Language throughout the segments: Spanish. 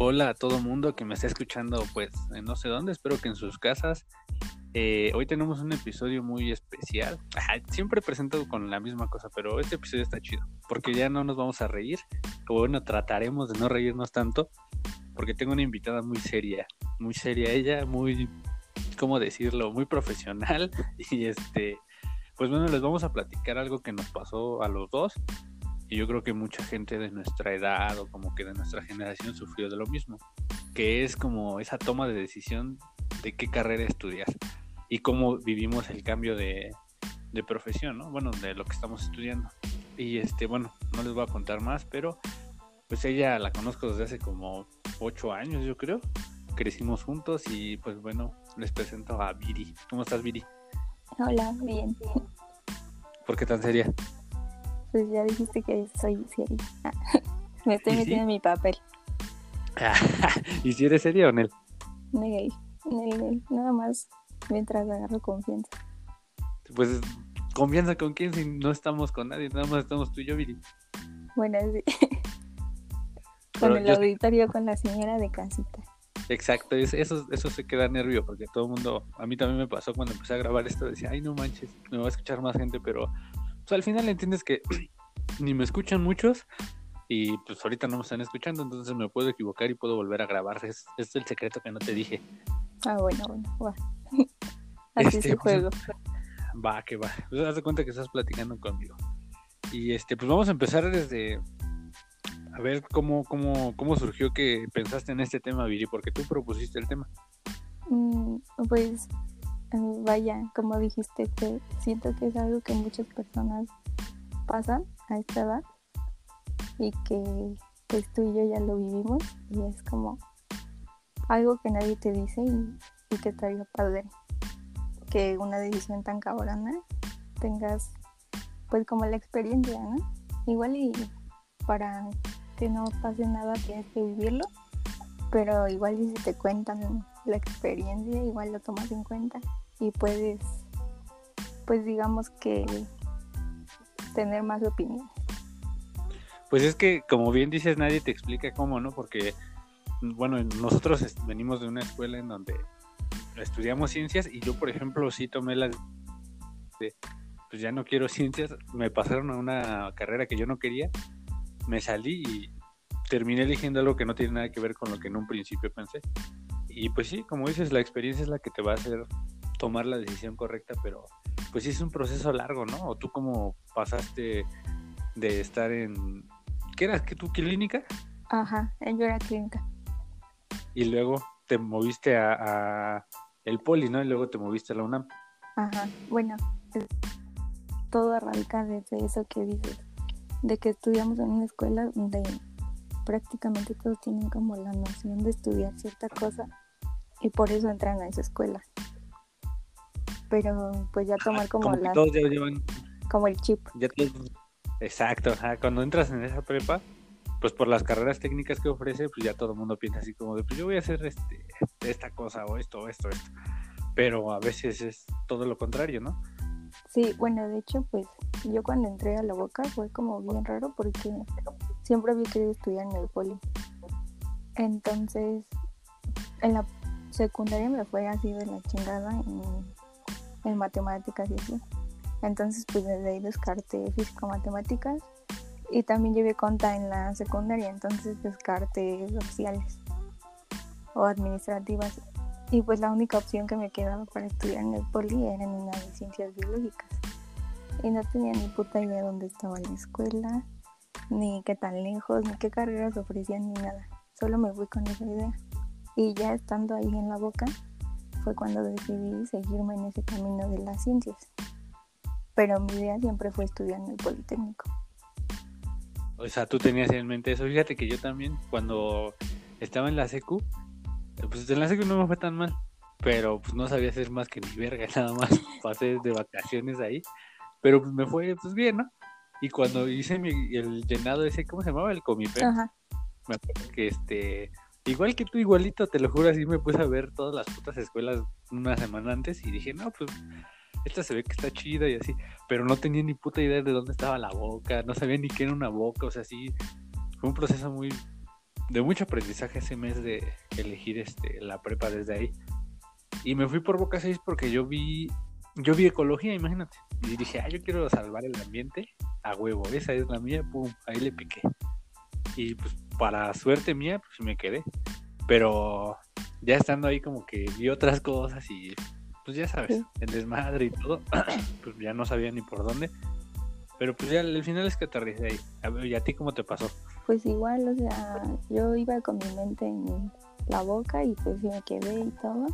Hola a todo mundo que me está escuchando, pues no sé dónde, espero que en sus casas. Eh, hoy tenemos un episodio muy especial. siempre presento con la misma cosa, pero este episodio está chido, porque ya no nos vamos a reír, o bueno, trataremos de no reírnos tanto, porque tengo una invitada muy seria, muy seria ella, muy, ¿cómo decirlo? Muy profesional, y este, pues bueno, les vamos a platicar algo que nos pasó a los dos y yo creo que mucha gente de nuestra edad o como que de nuestra generación sufrió de lo mismo, que es como esa toma de decisión de qué carrera estudiar y cómo vivimos el cambio de, de profesión, ¿no? Bueno, de lo que estamos estudiando. Y este, bueno, no les voy a contar más, pero pues ella la conozco desde hace como ocho años, yo creo. Crecimos juntos y pues bueno, les presento a Viri. ¿Cómo estás, Viri? Hola, bien. ¿Por qué tan seria? Pues ya dijiste que soy seria. me estoy metiendo en mi papel. ¿Y si eres seria o Nel? Nel, Nel, nada más mientras agarro confianza. Pues confianza con quién si no estamos con nadie, nada más estamos tú y yo, Viri. Bueno, sí. con el auditorio con la señora de casita. Exacto, eso, eso se queda nervio porque todo el mundo, a mí también me pasó cuando empecé a grabar esto, decía, ay no manches, me va a escuchar más gente, pero pues, al final entiendes que ni me escuchan muchos y pues ahorita no me están escuchando, entonces me puedo equivocar y puedo volver a grabar. Es, es el secreto que no te dije. Ah, bueno, bueno, va. Así este, pues, juego. va, que va. Pues haz de cuenta que estás platicando conmigo. Y este, pues vamos a empezar desde a ver cómo, cómo, cómo surgió que pensaste en este tema, Viri, porque tú propusiste el tema. Mm, pues vaya, como dijiste, que siento que es algo que muchas personas pasan a esta edad y que pues tú y yo ya lo vivimos y es como algo que nadie te dice y, que estaría padre que una decisión tan cabrona tengas pues como la experiencia, ¿no? Igual y para que no pase nada tienes que vivirlo, pero igual y si te cuentan la experiencia, igual lo tomas en cuenta y puedes, pues digamos que tener más opinión. Pues es que, como bien dices, nadie te explica cómo, ¿no? Porque, bueno, nosotros venimos de una escuela en donde estudiamos ciencias y yo, por ejemplo, sí tomé las de, pues ya no quiero ciencias, me pasaron a una carrera que yo no quería, me salí y terminé eligiendo algo que no tiene nada que ver con lo que en un principio pensé. Y pues sí, como dices, la experiencia es la que te va a hacer tomar la decisión correcta, pero pues sí es un proceso largo, ¿no? ¿O tú cómo pasaste de estar en... ¿Qué eras? ¿Qué tú clínica? Ajá, yo era clínica. Y luego te moviste a, el poli, ¿no? Y luego te moviste a la UNAM. Ajá, bueno, todo arranca desde eso que dices, de que estudiamos en una escuela donde prácticamente todos tienen como la noción de estudiar cierta cosa y por eso entran a esa escuela pero pues ya tomar como, la... Como el chip. Exacto, cuando entras en esa prepa, pues por las carreras técnicas que ofrece, pues ya todo el mundo piensa así como de, pues yo voy a hacer este, esta cosa o esto, esto, esto. Pero a veces es todo lo contrario, ¿no? Sí, bueno, de hecho, pues yo cuando entré a la boca fue como bien raro porque siempre había querido estudiar en el poli. Entonces, en la secundaria me fue así de la chingada en en matemáticas y así. Entonces, pues desde ahí físico-matemáticas y también llevé conta en la secundaria, entonces descarté sociales o administrativas. Y pues la única opción que me quedaba para estudiar en el poli era en una de ciencias biológicas. Y no tenía ni puta idea dónde estaba la escuela, ni qué tan lejos, ni qué carreras ofrecían, ni nada. Solo me fui con esa idea. Y ya estando ahí en la boca, fue cuando decidí seguirme en ese camino de las ciencias. Pero mi idea siempre fue estudiar en el Politécnico. O sea, tú tenías en mente eso. Fíjate que yo también, cuando estaba en la secu, pues en la secu no me fue tan mal. Pero pues no sabía hacer más que ni verga, nada más. Pasé de vacaciones ahí. Pero pues me fue pues bien, ¿no? Y cuando hice mi, el llenado ese, ¿cómo se llamaba? El comipé. Me acuerdo que este Igual que tú, igualito, te lo juro, así me puse a ver todas las putas escuelas una semana antes y dije, no, pues esta se ve que está chida y así, pero no tenía ni puta idea de dónde estaba la boca, no sabía ni qué era una boca, o sea, sí, fue un proceso muy, de mucho aprendizaje ese mes de elegir este, la prepa desde ahí. Y me fui por Boca 6 porque yo vi, yo vi ecología, imagínate. Y dije, ah, yo quiero salvar el ambiente a huevo, esa es la mía, pum, ahí le piqué. Y pues para suerte mía, pues me quedé. Pero ya estando ahí como que vi otras cosas y pues ya sabes, el desmadre y todo, pues ya no sabía ni por dónde. Pero pues ya el final es que aterricé ahí. A ver, ¿y a ti cómo te pasó? Pues igual, o sea, yo iba con mi mente en la boca y pues me quedé y todo.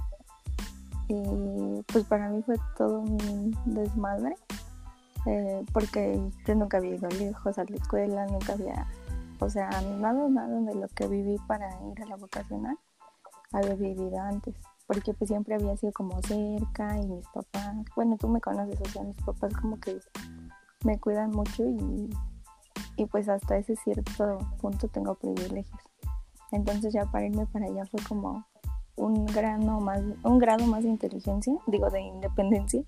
Y pues para mí fue todo un desmadre. Eh, porque yo nunca había ido lejos a la escuela, nunca había, o sea, nada, nada de lo que viví para ir a la vocacional había vivido antes, porque pues siempre había sido como cerca y mis papás, bueno, tú me conoces, o sea, mis papás como que me cuidan mucho y, y pues hasta ese cierto punto tengo privilegios. Entonces ya para irme para allá fue como un grano más, un grado más de inteligencia, digo de independencia.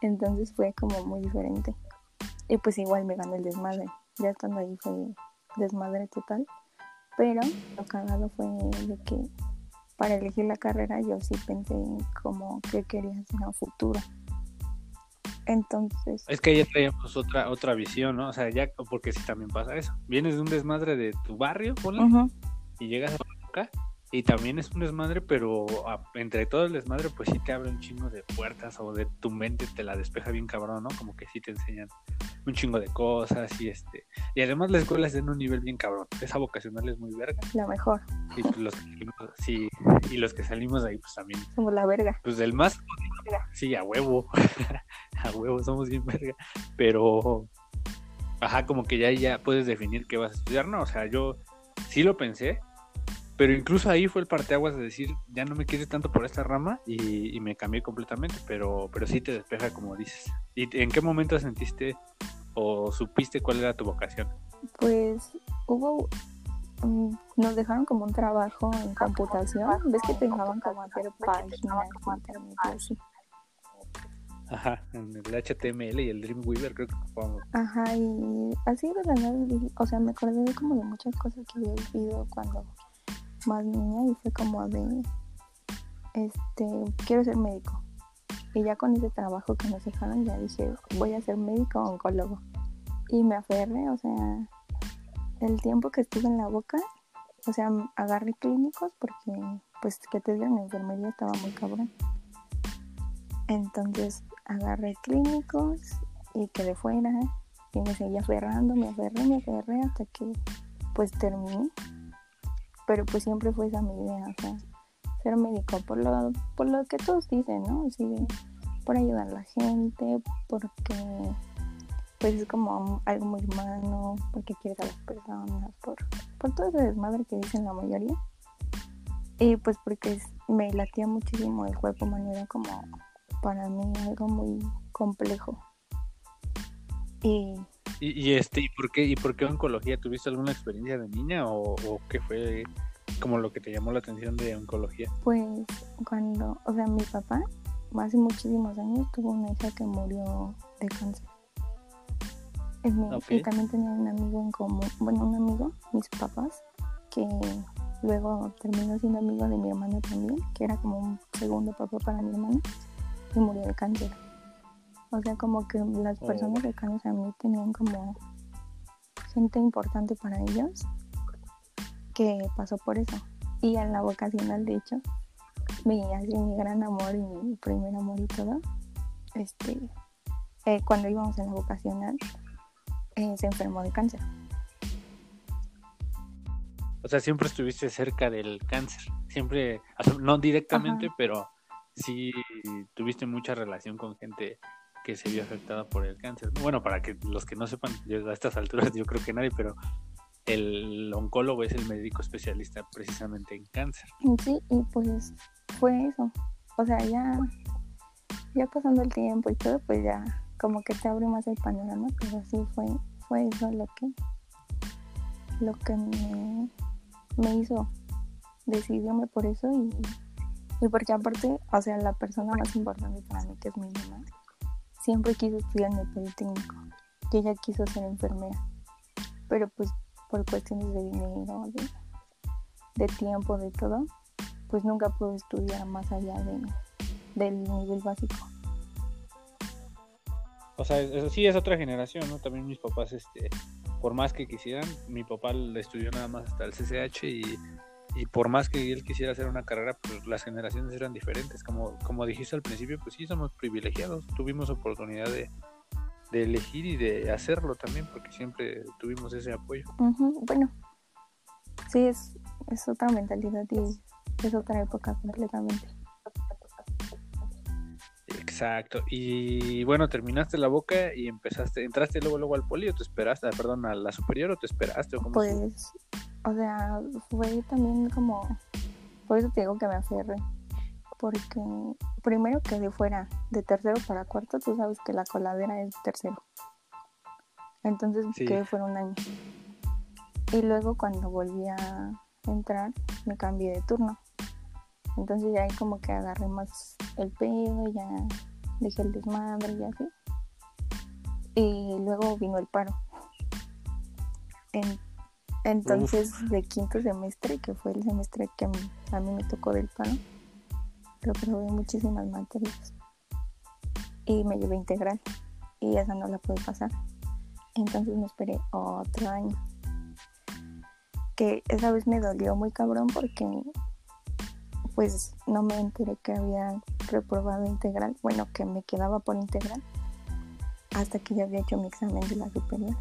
Entonces fue como muy diferente. Y pues igual me ganó el desmadre. Ya estando ahí fue desmadre total. Pero lo cagado fue de que para elegir la carrera yo sí pensé como que quería hacer un futuro. Entonces. Es que ya traíamos otra, otra visión, ¿no? O sea, ya, porque sí también pasa eso. Vienes de un desmadre de tu barrio, ponle, y llegas a acá y también es un desmadre, pero entre todo el desmadre, pues sí te abre un chingo de puertas o de tu mente te la despeja bien cabrón, ¿no? Como que sí te enseñan un chingo de cosas y este. Y además la escuela es en un nivel bien cabrón. Esa vocacional es muy verga. La mejor. Y pues los que salimos, sí, y los que salimos de ahí, pues también. Somos la verga. Pues del más. Sí, a huevo. a huevo, somos bien verga. Pero. Ajá, como que ya, ya puedes definir qué vas a estudiar, ¿no? O sea, yo sí lo pensé pero incluso ahí fue el parteaguas de decir, ya no me quieres tanto por esta rama y, me cambié completamente, pero, pero sí te despeja como dices. ¿Y en qué momento sentiste o supiste cuál era tu vocación? Pues hubo, nos dejaron como un trabajo en computación, ves que te dejaban como hacer páginas, así. Ajá, en el HTML y el Dreamweaver creo que fue. Ajá, y así de la nada, o sea, me acordé como de muchas cosas que había vivido cuando más niña y fue como de, este, quiero ser médico. Y ya con ese trabajo que nos dejaron, ya dije, voy a ser médico oncólogo. Y me aferré, o sea, el tiempo que estuve en la boca, o sea, agarré clínicos porque, pues, que te digan, en enfermería estaba muy cabrón. Entonces, agarré clínicos y quedé fuera y me seguía aferrando, me aferré, me aferré hasta que, pues, terminé pero pues siempre fue esa mi idea, o sea, ser médico, por lo, por lo que todos dicen, ¿no? Así por ayudar a la gente, porque pues es como algo muy humano, porque quieres a las personas, por, por todo ese desmadre que dicen la mayoría. Y pues porque me latía muchísimo el cuerpo humano, era como para mí algo muy complejo. Y y, este, ¿y por qué, y por qué oncología? ¿Tuviste alguna experiencia de niña o, qué fue como lo que te llamó la atención de oncología? Pues cuando, o sea, mi papá hace muchísimos años tuvo una hija que murió de cáncer. Y también tenía un amigo en común, bueno, un amigo, mis papás, que luego terminó siendo amigo de mi hermano también, que era como un segundo papá para mi hermana, y murió de cáncer. O sea, como que las personas cercanas a mí tenían como gente importante para ellos que pasó por eso. Y en la vocacional, de hecho, mi, así, mi gran amor y mi primer amor y todo, este, eh, cuando íbamos en la vocacional, eh, se enfermó de cáncer. O sea, siempre estuviste cerca del cáncer. Siempre, no directamente, pero sí tuviste mucha relación con gente que se vio afectada por el cáncer. Bueno, para que los que no sepan, a estas alturas yo creo que nadie, pero el oncólogo es el médico especialista precisamente en cáncer. Sí, y pues fue eso. O sea, ya, ya pasando el tiempo y todo, pues ya como que te abre más el panorama, pero sí fue, fue eso lo que, lo que me, me hizo decidirme por eso y, y porque aparte, o sea, la persona más importante para mí que es mi mamá, siempre quiso estudiar en el Politécnico, que ella quiso ser enfermera, pero pues por cuestiones de dinero, de tiempo, de todo, pues nunca pude estudiar más allá de, del nivel básico. O sea, eso sí es otra generación, ¿no? También mis papás, este, por más que quisieran, mi papá estudió nada más hasta el CCH y, y por más que él quisiera hacer una carrera, pues las generaciones eran diferentes. Como, como dijiste al principio, pues sí somos privilegiados, tuvimos oportunidad de, de elegir y de hacerlo también, porque siempre tuvimos ese apoyo. Bueno, sí, es, es otra mentalidad y es otra época completamente. Exacto. Y bueno, terminaste la boca y empezaste, entraste luego luego al poli o te esperaste, perdón, a la superior o te esperaste o cómo Pues, o sea, fue también como, por eso te digo que me aferré, porque primero que de fuera de tercero para cuarto, tú sabes que la coladera es tercero. Entonces que quedé fuera un año. Y luego cuando volví a entrar, me cambié de turno. Entonces ya ahí como que agarré más el pedo, ya dejé el desmadre y así. Y luego vino el paro. entonces de quinto semestre, que fue el semestre que a mí me tocó del paro, reprobé muchísimas materias. Y me llevé integral. Y esa no la pude pasar. Entonces me esperé otro año. Que esa vez me dolió muy cabrón porque pues no me enteré que había reprobado integral, bueno, que me quedaba por integral, hasta que ya había hecho mi examen de la superior.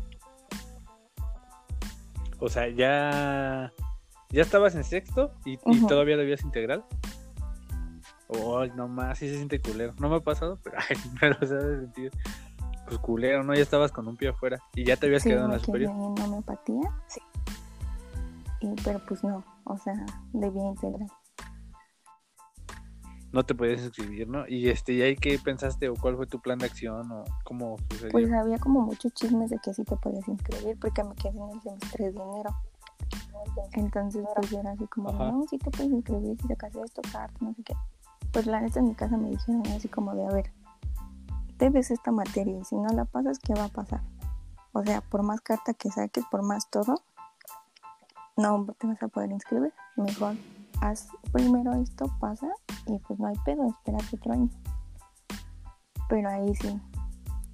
O sea, ya, ya estabas en sexto y, todavía debías integral. Oh, no más, sí se siente culero. No me ha pasado, pero, ay, pero o sea, sentido. Pues culero, ¿no? Ya estabas con un pie afuera y ya te habías quedado en la superior. en homeopatía, sí. Y, pero pues no, o sea, debía integral no te podías inscribir, ¿no? Y este, ¿y ahí qué pensaste o cuál fue tu plan de acción o cómo sucedió? Pues había como muchos chismes de que sí te podías inscribir porque me quedé en el semestre de dinero. Entonces pues era así como, no, sí te puedes inscribir si sacas esto, carta, no sé qué. Pues la neta en mi casa me dijeron así como de, a ver, debes esta materia y si no la pasas, ¿qué va a pasar? O sea, por más carta que saques, por más todo, no te vas a poder inscribir. Mejor haz primero esto, pasa y pues no hay pedo, espérate otro año. Pero ahí sí.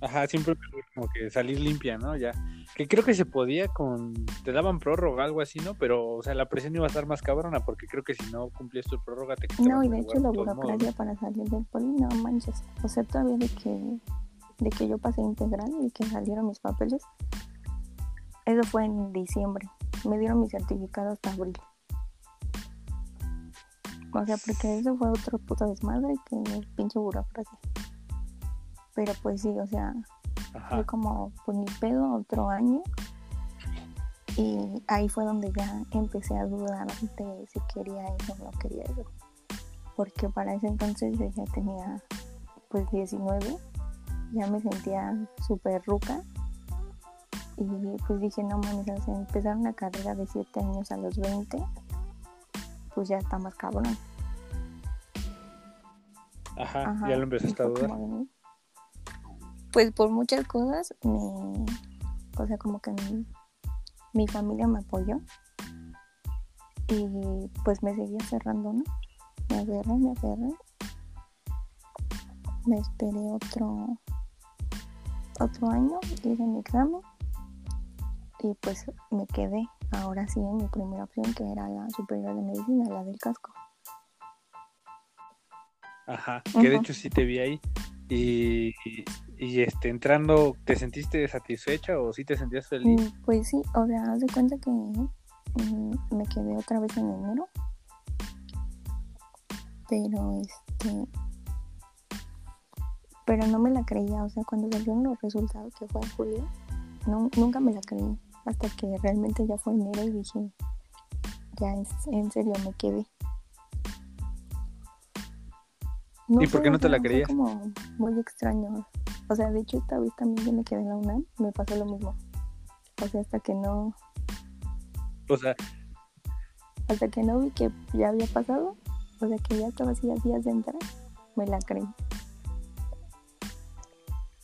Ajá, siempre como que salir limpia, ¿no? Ya. Que creo que se podía con. Te daban prórroga, algo así, ¿no? Pero, o sea, la presión iba a estar más cabrona porque creo que si no cumplías tu prórroga te No, y de hecho la burocracia para salir del poli, no manches. O sea, todavía de que, de que yo pasé integral y que salieron mis papeles, eso fue en diciembre. Me dieron mi certificado hasta abril. O sea, porque eso fue otro puto desmadre que el pinche burocracia. Pero pues sí, o sea, fue como, pues ni pedo, otro año. Y ahí fue donde ya empecé a dudar de si quería eso o no quería eso. Porque para ese entonces yo ya tenía pues 19, ya me sentía súper ruca. Y pues dije, no mames, empezar una carrera de 7 años a los 20 pues ya está más cabrón. Ajá, ya lo empezaste a dudar. Pues por muchas cosas, me, o sea, como que mi, familia me apoyó y pues me seguía cerrando, ¿no? Me agarré, me agarré. Me esperé otro otro año, hice mi examen y pues me quedé ahora sí en mi primera opción que era la superior de medicina, la del casco. Ajá, que de hecho sí te vi ahí. Y, y, este, entrando, ¿te sentiste satisfecha o sí te sentías feliz? Mm, pues sí, o sea, haz de cuenta que mm, me quedé otra vez en enero. Pero este. Pero no me la creía, o sea, cuando salieron los resultados, que fue en julio, no, nunca me la creí hasta que realmente ya fue enero y dije, ya en serio me quedé. ¿Y por qué no te la creías? como muy extraño. O sea, de hecho esta vez también yo me quedé en la UNAM, me pasó lo mismo. O sea, hasta que no... O sea... Hasta que no vi que ya había pasado, o sea, que ya estaba así a días de entrar, me la creí.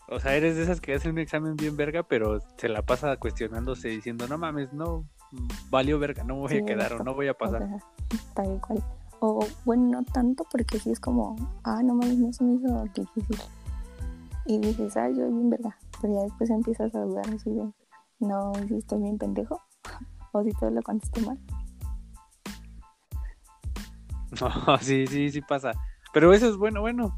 O sea, eres de esas que hacen un examen bien verga, pero se la pasa cuestionándose diciendo, no mames, no, valió verga, no me voy Sí, a quedar o no voy a O pasar. sea, tal cual. O bueno, no tanto porque sí es como, ah, no mames, no se me hizo difícil. Y dices, ah, yo bien verdad. Pero ya después empiezas a dudar así de, no, si estoy bien pendejo. o si todo lo contesté mal. No, sí, sí, sí pasa. Pero eso es bueno, bueno.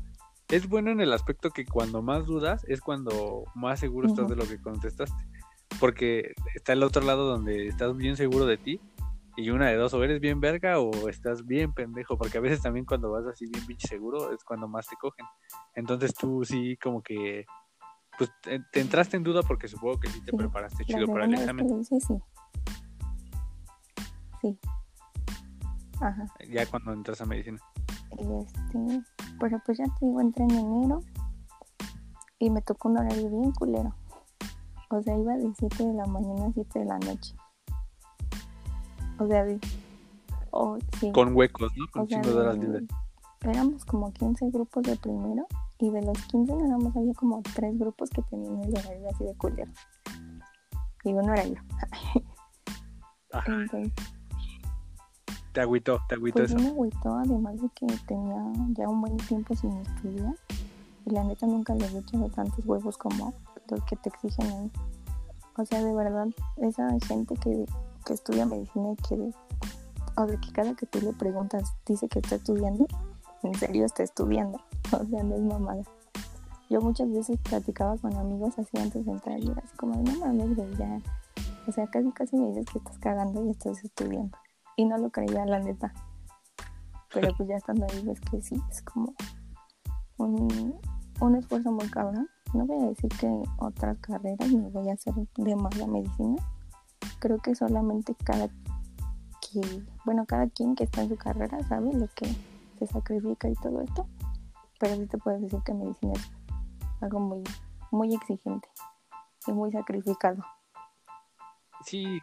Es bueno en el aspecto que cuando más dudas es cuando más seguro estás de lo que contestaste. Porque está el otro lado donde estás bien seguro de ti y una de dos, o eres bien verga o estás bien pendejo. Porque a veces también cuando vas así bien pinche seguro es cuando más te cogen. Entonces tú sí como que... Pues te, te entraste en duda porque supongo que sí te Sí, preparaste chido para el examen. hice, sí. Sí. Ajá. Ya cuando entras a medicina. Este, pero pues ya te digo, entré en enero y me tocó un horario bien culero. O sea, iba de 7 de la mañana a 7 de la noche. O sea, de... Oh, sí. Con huecos, ¿no? Con o sea, de horas de- libres. éramos como 15 grupos de primero y de los 15 nada más había como 3 grupos que tenían el horario así de culero. Y uno era yo. Entonces, te agüitó, te agüitó Pues eso. sí me agüitó, además de que tenía ya un buen tiempo sin estudiar. Y la neta nunca le he echado tantos huevos como los que te exigen ahí. O sea, de verdad, esa gente que, que estudia medicina y que, o de que cada que tú le preguntas dice que está estudiando, en serio está estudiando. O sea, no es mamada. Yo muchas veces platicaba con amigos así antes de entrar y era así como, no mames, güey, ya. O sea, casi casi me dices que estás cagando y estás estudiando. Y no lo creía, la neta. Pero pues ya estando ahí ves que sí, es como un, un esfuerzo muy cabrón. No voy a decir que otras carreras me voy a hacer de más la medicina. Creo que solamente cada que, bueno, cada quien que está en su carrera sabe lo que se sacrifica y todo esto. Pero sí te puedes decir que medicina es algo muy, muy exigente y muy sacrificado. Sí,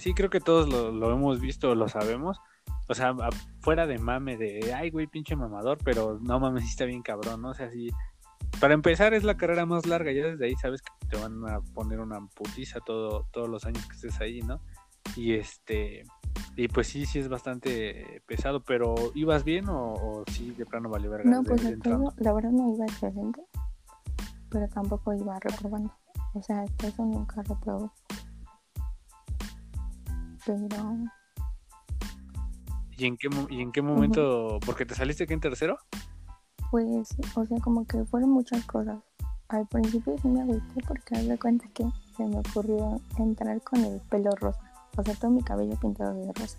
sí, creo que todos lo, lo hemos visto, lo sabemos. O sea, fuera de mame, de ay, güey, pinche mamador, pero no mames, está bien cabrón, ¿no? O sea, sí. Para empezar, es la carrera más larga, ya desde ahí sabes que te van a poner una putiza todo, todos los años que estés ahí, ¿no? Y este. Y pues sí, sí es bastante pesado, pero ¿ibas bien o, o sí de plano valió verga? No, pues todo, la verdad no iba excelente, pero tampoco iba reprobando. O sea, hasta eso nunca reprobé. Pero ¿Y en qué, y en qué momento? Porque te saliste que en tercero? pues, o sea, como que fueron muchas cosas. Al principio sí me agüité porque haz de cuenta que se me ocurrió entrar con el pelo rosa. O sea, todo mi cabello pintado de rosa.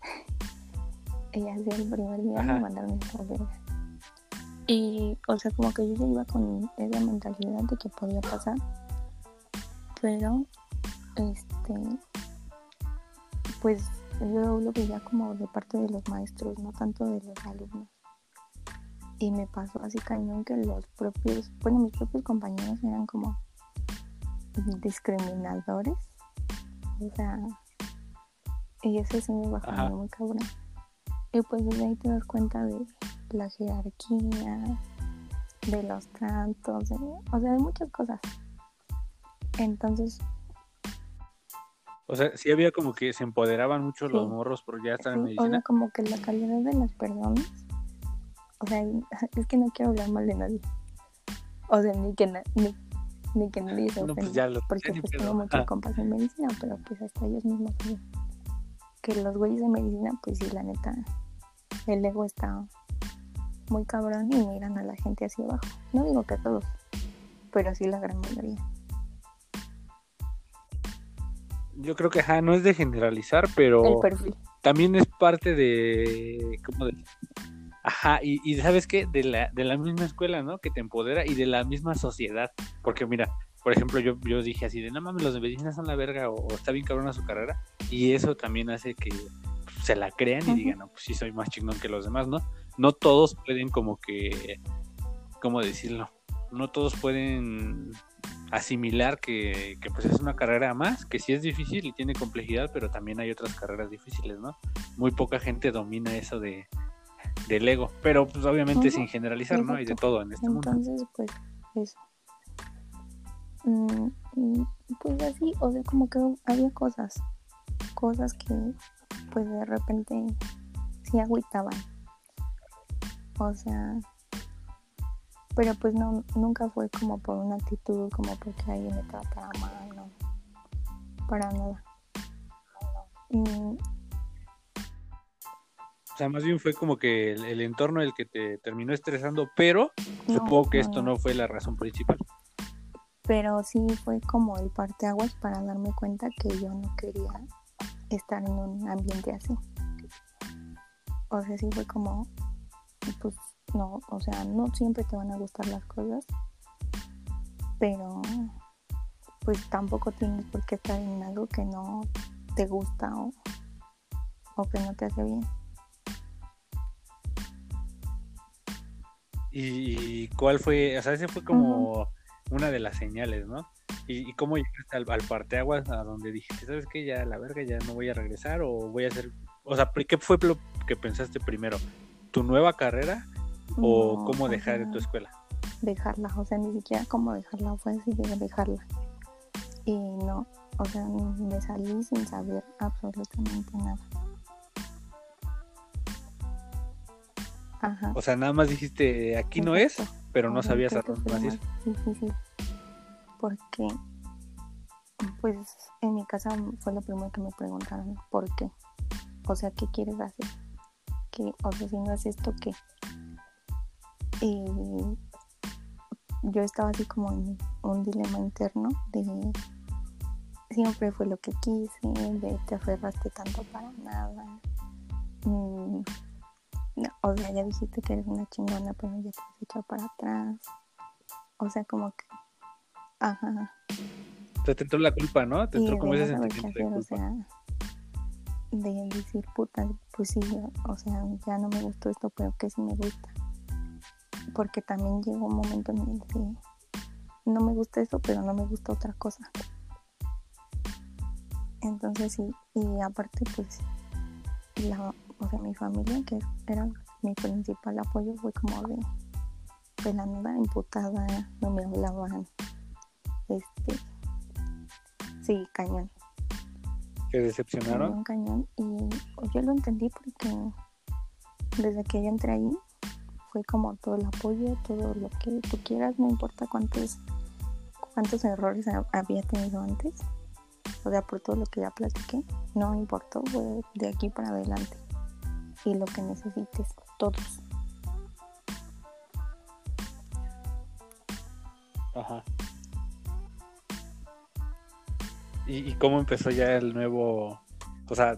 y así el primer día Ajá. me mandaron verga. Y, o sea, como que yo ya iba con esa mentalidad de que podía pasar. Pero, este, pues yo lo veía como de parte de los maestros, no tanto de los alumnos. Y me pasó así cañón que los propios, bueno, mis propios compañeros eran como discriminadores. O sea, y eso sí me bajó Ajá. muy cabrón. Y pues desde ahí te das cuenta de la jerarquía, de los tratos, de- o sea, de muchas cosas. Entonces, O sea, sí había como que se empoderaban mucho los Sí. morros por ya estar en sí, o medicina. sea, como que la calidad de las personas, o sea, es que no quiero hablar mal de nadie. O sea, ni que, na- ni, ni que nadie se No, pues ya lo porque ya pues tengo muchos Ah, compas en medicina, pero pues hasta ellos mismos saben que los güeyes de medicina, pues sí, la neta, el ego está muy cabrón y miran a la gente hacia abajo. No digo que todos, pero sí la gran mayoría. Yo creo que ajá, no es de generalizar, pero también es parte de. ¿Cómo decir? Ajá, y, y ¿sabes qué? De la, de la misma escuela, ¿no? Que te empodera y de la misma sociedad. Porque mira, por ejemplo, yo, yo dije así de, no mames, los de medicina son la verga o, o está bien cabrona su carrera. Y eso también hace que se la crean y digan, no, pues sí soy más chingón que los demás, ¿no? No todos pueden como que, ¿cómo decirlo? No todos pueden asimilar que, que pues es una carrera más, que sí es difícil y tiene complejidad, pero también hay otras carreras difíciles, ¿no? Muy poca gente domina eso de del ego, pero pues obviamente sin generalizar, ¿no? Hay de exacto. todo en este mundo. Entonces, pues, eso. Mm, pues así, o sea, como que había cosas. cosas que pues de repente sí agüitaban. O sea, pero pues no, nunca fue como por una actitud, como porque alguien me tratara mal, no, para nada. O sea, más bien fue como que el, entorno el que te terminó estresando, pero supongo que esto no fue la razón principal. Pero sí fue como el parteaguas para darme cuenta que yo no quería estar en un ambiente así. O sea, sí fue como, pues no, o sea, no siempre te van a gustar las cosas, pero pues tampoco tienes por qué estar en algo que no te gusta o, o que no te hace bien. ¿Y cuál fue? O sea, ese fue como una de las señales, ¿no? ¿Y, cómo llegaste al, al, parteaguas a donde dijiste, ¿sabes qué? Ya la verga, ya no voy a regresar o voy a hacer... O sea, ¿qué fue lo que pensaste primero? ¿Tu nueva carrera o cómo dejar tu escuela? Dejarla, o sea, ni siquiera cómo dejarla, fue así de dejarla. Y no, o sea, me salí sin saber absolutamente nada. O sea, nada más dijiste, aquí no es, pero no sabías a dónde vas a ir. Difícil. Porque, pues, en mi casa fue lo primero que me preguntaron, ¿por qué? O sea, ¿qué quieres hacer? ¿Qué? O sea, si no haces esto, ¿qué? Y yo estaba así como en un dilema interno de siempre fue lo que quise, de te aferraste tanto para nada. Mm, o sea, ya dijiste que eres una chingona, pero ya te has echado para atrás. O sea, como que. Ajá. Te entró la culpa, ¿no? Te entró como ese sentimiento de culpa. O sea, de decir, puta, pues sí, o sea, ya no me gustó esto, pero que sí me gusta. Porque también llegó un momento en el que no me gusta esto, pero no me gusta otra cosa. Entonces sí, y aparte pues la, o sea, mi familia, que era mi principal apoyo, fue como de, de la nada imputada, no me hablaban. Este, sí, cañón. ¿Te decepcionaron? Un cañón. Y yo lo entendí porque desde que yo entré ahí, fue como todo el apoyo, todo lo que tú quieras, no importa cuántos, cuántos errores había tenido antes. O sea, por todo lo que ya platiqué, no importó, fue de aquí para adelante y lo que necesites, todos. Ajá. ¿Y, cómo empezó ya el nuevo? O sea,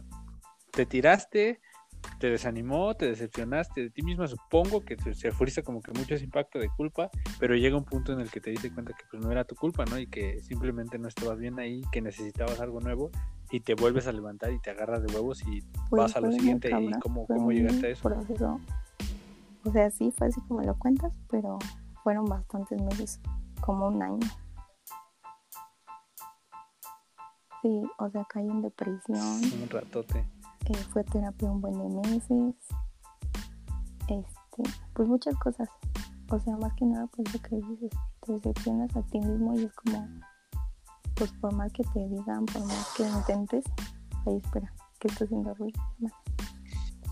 te tiraste, te desanimó, te decepcionaste de ti misma, supongo que se fuiste como que mucho ese impacto de culpa, pero llega un punto en el que te diste cuenta que pues no era tu culpa, ¿no? Y que simplemente no estabas bien ahí, que necesitabas algo nuevo y te vuelves a levantar y te agarras de huevos y pues vas a lo siguiente y cómo, cómo llegaste a eso. O sea, sí, fue así como lo cuentas, pero fueron bastantes meses, como un año. Sí, o sea, caí en depresión. Un ratote. Eh, fue terapia un buen de meses. Este, pues muchas cosas. O sea, más que nada, pues lo que dices, te decepcionas a ti mismo y es como pues por más que te digan, por más que intentes, ahí espera, que estoy haciendo ruido.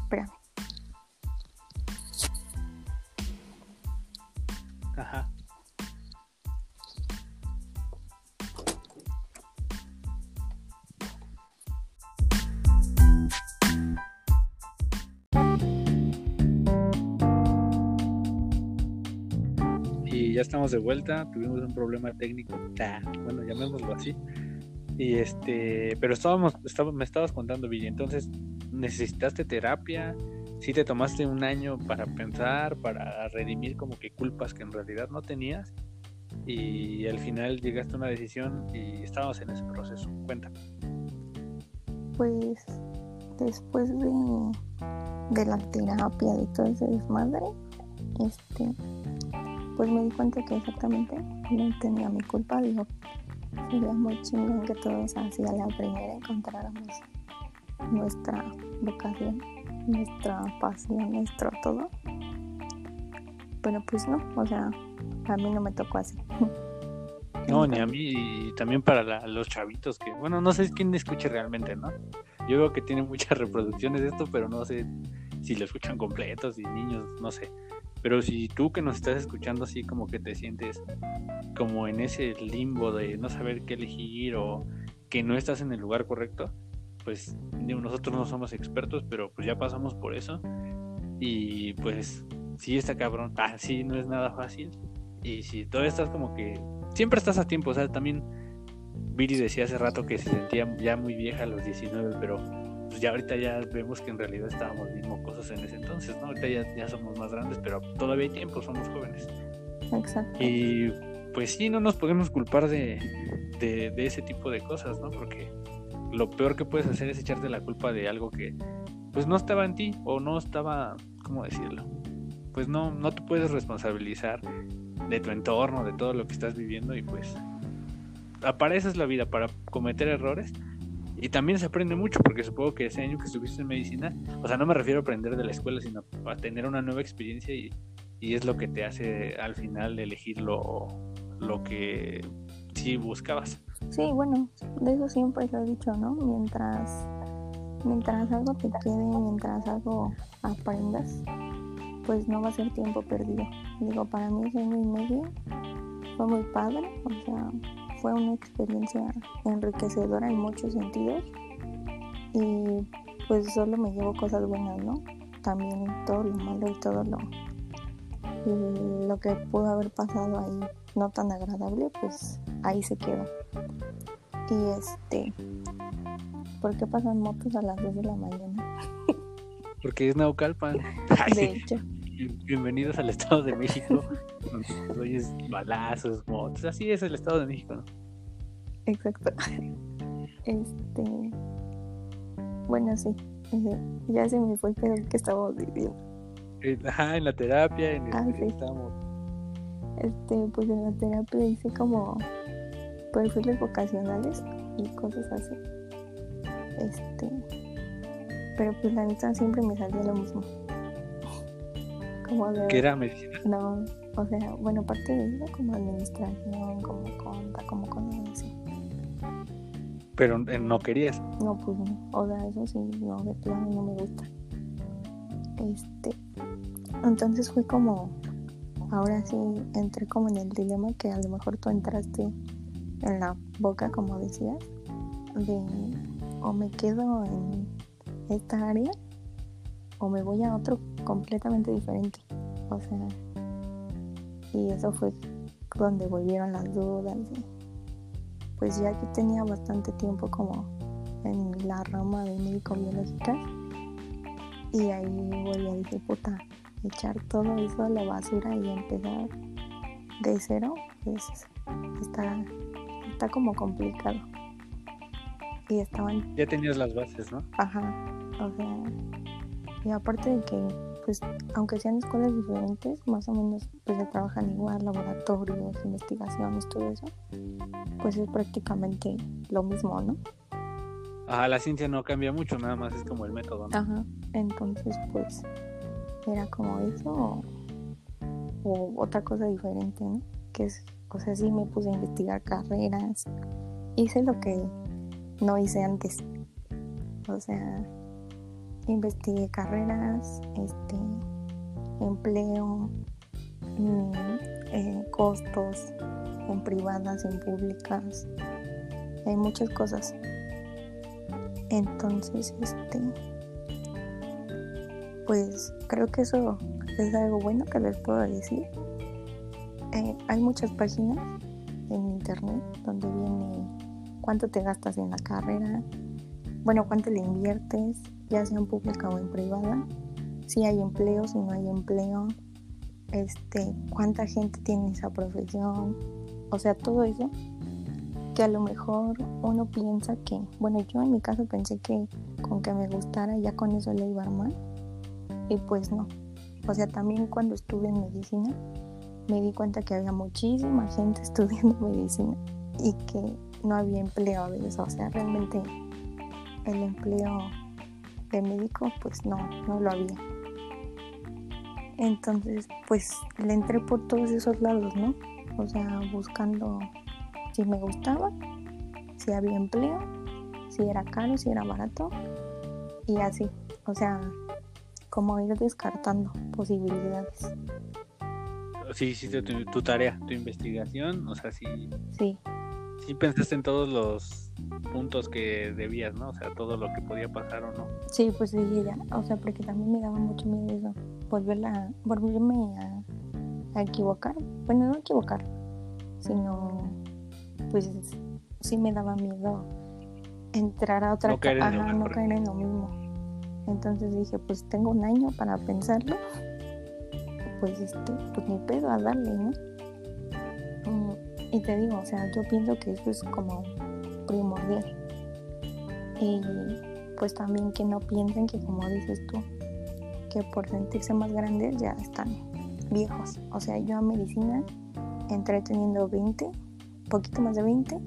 Espérame. Ajá. Ya estamos de vuelta, tuvimos un problema técnico, bueno, llamémoslo así. Y este, pero estábamos, me estabas contando, Villa, entonces, ¿necesitaste terapia? ¿Sí te tomaste un año para pensar, para redimir como que culpas que en realidad no tenías? Y al final llegaste a una decisión y estábamos en ese proceso. Cuéntame. Pues después de, de la terapia, de todo ese desmadre, este, pues me di cuenta que exactamente no tenía mi culpa. Digo, sería muy chingón que todos así a la primera encontráramos nuestra vocación, nuestra pasión, nuestro todo. Pero pues no, o sea, a mí no me tocó así. No, ni a mí, y también para los chavitos que, bueno, no sé quién escuche realmente, ¿no? Yo veo que tiene muchas reproducciones de esto, pero no sé si lo escuchan completos y niños, no sé. Pero si tú que nos estás escuchando así como que te sientes como en ese limbo de no saber qué elegir o que no estás en el lugar correcto, pues nosotros no somos expertos, pero pues ya pasamos por eso. Y pues sí está cabrón. Ah, sí, no es nada fácil. Y si todavía estás como que... Siempre estás a tiempo, o sea, también Viri decía hace rato que se sentía ya muy vieja a los 19, pero pues ya ahorita ya vemos que en realidad estábamos mismo cosas en ese entonces, ¿no? Ahorita ya, ya somos más grandes, pero todavía hay tiempo, somos jóvenes. Exacto. Y pues sí, no nos podemos culpar de, de, de, ese tipo de cosas, ¿no? Porque lo peor que puedes hacer es echarte la culpa de algo que pues no estaba en ti o no estaba, ¿cómo decirlo? Pues no, no te puedes responsabilizar de tu entorno, de todo lo que estás viviendo y pues apareces la vida para cometer errores y también se aprende mucho porque supongo que ese año que estuviste en medicina, o sea, no me refiero a aprender de la escuela, sino a tener una nueva experiencia y, y es lo que te hace al final elegir lo, lo que sí buscabas. Sí, bueno, de eso siempre lo he dicho, ¿no? Mientras, mientras algo te quede, mientras algo aprendas, pues no va a ser tiempo perdido. Digo, para mí ese año y medio fue muy padre, o sea, fue una experiencia enriquecedora en muchos sentidos y pues solo me llevo cosas buenas, ¿no? También todo lo malo y todo lo, lo que pudo haber pasado ahí no tan agradable, pues ahí se quedó. Y este, ¿por qué pasan motos a las 2 de la mañana? Porque es Naucalpan. De hecho. Bienvenidos al Estado de México. oyes balazos, motos. Así es el Estado de México, ¿no? Exacto. Este. Bueno, sí. Ya se me fue el pedo que estábamos viviendo. Ajá, en la terapia, en el ah, sí. estábamos. Este, pues en la terapia hice como perfiles vocacionales y cosas así. Este, pero pues la neta siempre me salía lo mismo. Como de, ¿Qué era medicina? No, o sea, bueno, aparte de eso, como administración, como conta, como cosas así. Pero eh, no querías. No, pues no. O sea, eso sí, no, de plano no me gusta. Este, entonces fue como, ahora sí entré como en el dilema que a lo mejor tú entraste en la boca, como decías, de o me quedo en esta área o me voy a otro completamente diferente. O sea, y eso fue donde volvieron las dudas. pues ya que tenía bastante tiempo como en la rama de médico biológica y ahí volví a decir, puta, echar todo eso a la basura y empezar de cero, pues está está como complicado. Y estaban... Ya tenías las bases, ¿no? Ajá, o sea, y aparte de que, pues, aunque sean escuelas diferentes, más o menos, pues se trabajan igual, laboratorios, investigaciones, todo eso, pues es prácticamente lo mismo, ¿no? Ajá, la ciencia no cambia mucho, nada más es como el método, ¿no? Ajá, entonces, pues, era como eso o, o otra cosa diferente, ¿no? Que es o sea, sí me puse a investigar carreras. Hice lo que no hice antes. O sea, investigué carreras, este, empleo, mm, eh, costos en privadas, en públicas, hay muchas cosas. Entonces, este, pues creo que eso es algo bueno que les puedo decir eh, hay muchas páginas en internet donde viene cuánto te gastas en la carrera, bueno, cuánto le inviertes, ya sea en pública o en privada, si hay empleo, si no hay empleo, este, cuánta gente tiene esa profesión, o sea, todo eso que a lo mejor uno piensa que, bueno, yo en mi caso pensé que con que me gustara ya con eso le iba a armar y pues no. O sea, también cuando estuve en medicina, me di cuenta que había muchísima gente estudiando medicina y que no había empleo a veces. O sea, realmente el empleo de médico, pues no, no lo había. Entonces, pues le entré por todos esos lados, ¿no? O sea, buscando si me gustaba, si había empleo, si era caro, si era barato y así, o sea, como ir descartando posibilidades. Sí, hiciste tu, tu tarea, tu investigación, o sea, sí, Sí, sí pensaste en todos los puntos que debías, ¿no? O sea, todo lo que podía pasar o no. sí, pues dije ya, o sea, porque también me daba mucho miedo eso, volverla, volverme a, a equivocar, bueno, no equivocar, sino, pues sí me daba miedo entrar a otra No caer ajá, no caer en lo mismo. Entonces dije, pues tengo un año para pensarlo, pues este, pues ni pedo a darle, ¿no? Y te digo, o sea, yo pienso que eso es como primordial. Y pues también que no piensen que como dices tú, que por sentirse más grandes ya están viejos. O sea, yo a medicina entré teniendo 20, poquito más de 20.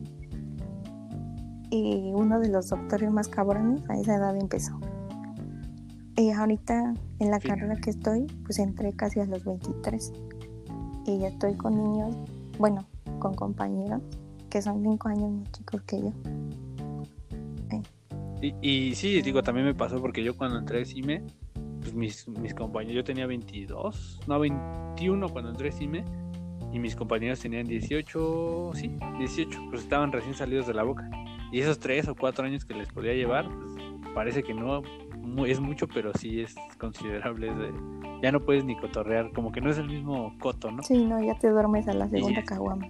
Y uno de los doctores más cabrones a esa edad empezó. Y ahorita en la Sí. carrera que estoy, pues entré casi a los 23. Y ya estoy con niños, bueno, con compañeros que son 5 años más chicos que yo. Y, y sí, digo, también me pasó porque yo cuando entré a CIME, pues mis, mis compañeros, yo tenía 22, no, 21 cuando entré a CIME, y mis compañeros tenían 18, sí, 18, pues estaban recién salidos de la boca. Y esos 3 o 4 años que les podía llevar, pues, parece que no es mucho, pero sí es considerable. de- ya no puedes ni cotorrear, como que no es el mismo coto, ¿no? Sí, no, ya te duermes a la segunda caguama.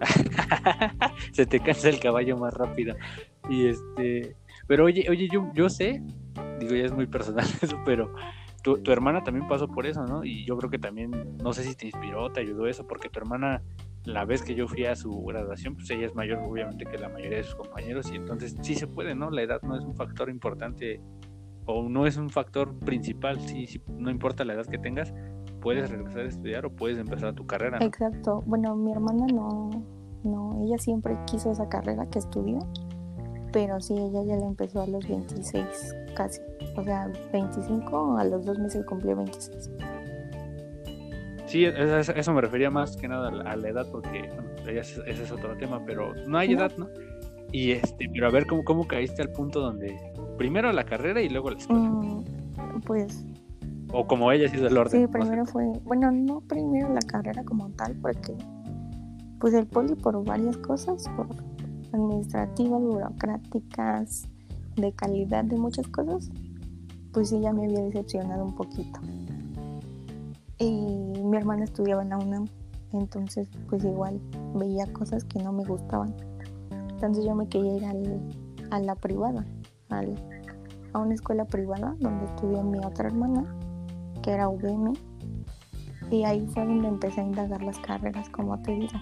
se te cansa el caballo más rápido. Y este, pero oye, oye, yo, yo sé, digo, ya es muy personal eso, pero tu, tu hermana también pasó por eso, ¿no? Y yo creo que también, no sé si te inspiró, te ayudó eso, porque tu hermana, la vez que yo fui a su graduación, pues ella es mayor, obviamente, que la mayoría de sus compañeros, y entonces sí se puede, ¿no? La edad no es un factor importante o no es un factor principal, sí, sí, no importa la edad que tengas, puedes regresar a estudiar o puedes empezar tu carrera, ¿no? Exacto. Bueno, mi hermana no, no, ella siempre quiso esa carrera que estudió, pero sí, ella ya la empezó a los 26 casi. O sea, 25, a los dos meses cumplió 26. Sí, eso, eso- eso me refería más que nada a la, edad, porque bueno, ese, ese es otro tema, pero no hay No. edad, ¿no? Y este, pero a ver cómo, cómo caíste al punto donde primero la carrera y luego la escuela. Mm, pues O como ella ha sido el orden. sí, no sé. primero fue, bueno, no primero la carrera como tal, porque pues el poli por varias cosas, por administrativas, burocráticas, de calidad de muchas cosas, pues sí ya me había decepcionado un poquito. Y mi hermana estudiaba en la UNAM, entonces pues igual veía cosas que no me gustaban. Entonces yo me quería ir al- a la privada, al- a una escuela privada donde estudió mi otra hermana, que era UVM, y ahí fue donde empecé a indagar las carreras, como te digo.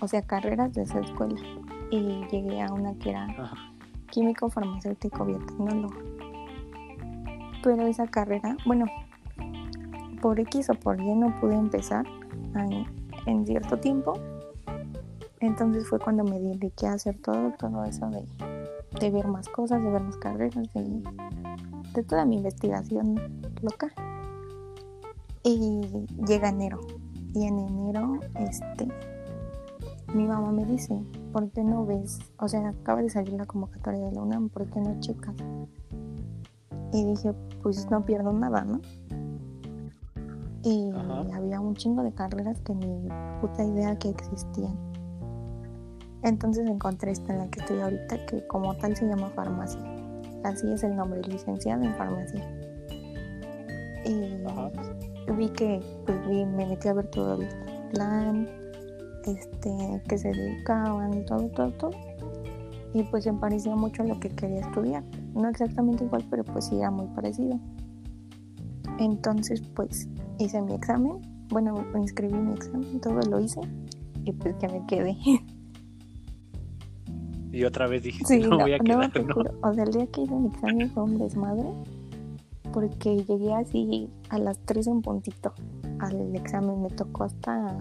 O sea, carreras de esa escuela. Y llegué a una que era Ajá. químico, farmacéutico, biotecnólogo. Pero esa carrera, bueno, por X o por Y no pude empezar en, en cierto tiempo. Entonces fue cuando me dediqué a hacer todo, todo eso de, de ver más cosas, de ver más carreras, de, de toda mi investigación local. Y llega enero. Y en enero, este, mi mamá me dice, ¿por qué no ves? O sea, acaba de salir la convocatoria de la UNAM, ¿por qué no checas? Y dije, pues no pierdo nada, ¿no? Y Ajá. había un chingo de carreras que ni puta idea que existían. Entonces encontré esta en la que estoy ahorita, que como tal se llama farmacia. Así es el nombre, licenciada en farmacia. Y Ajá. vi que pues, vi- me metí a ver todo el plan, este, que se dedicaban, todo, todo, todo. Y pues se parecía mucho a lo que quería estudiar. No exactamente igual, pero pues sí era muy parecido. Entonces pues hice mi examen, bueno, me inscribí mi examen, todo lo hice y pues ya me quedé. Y otra vez dije, Sí, no, no, voy a no, quedar, ¿no? juro. O sea, el día que hice mi examen fue un desmadre. Porque llegué así a las 3 en puntito al examen. Me tocó hasta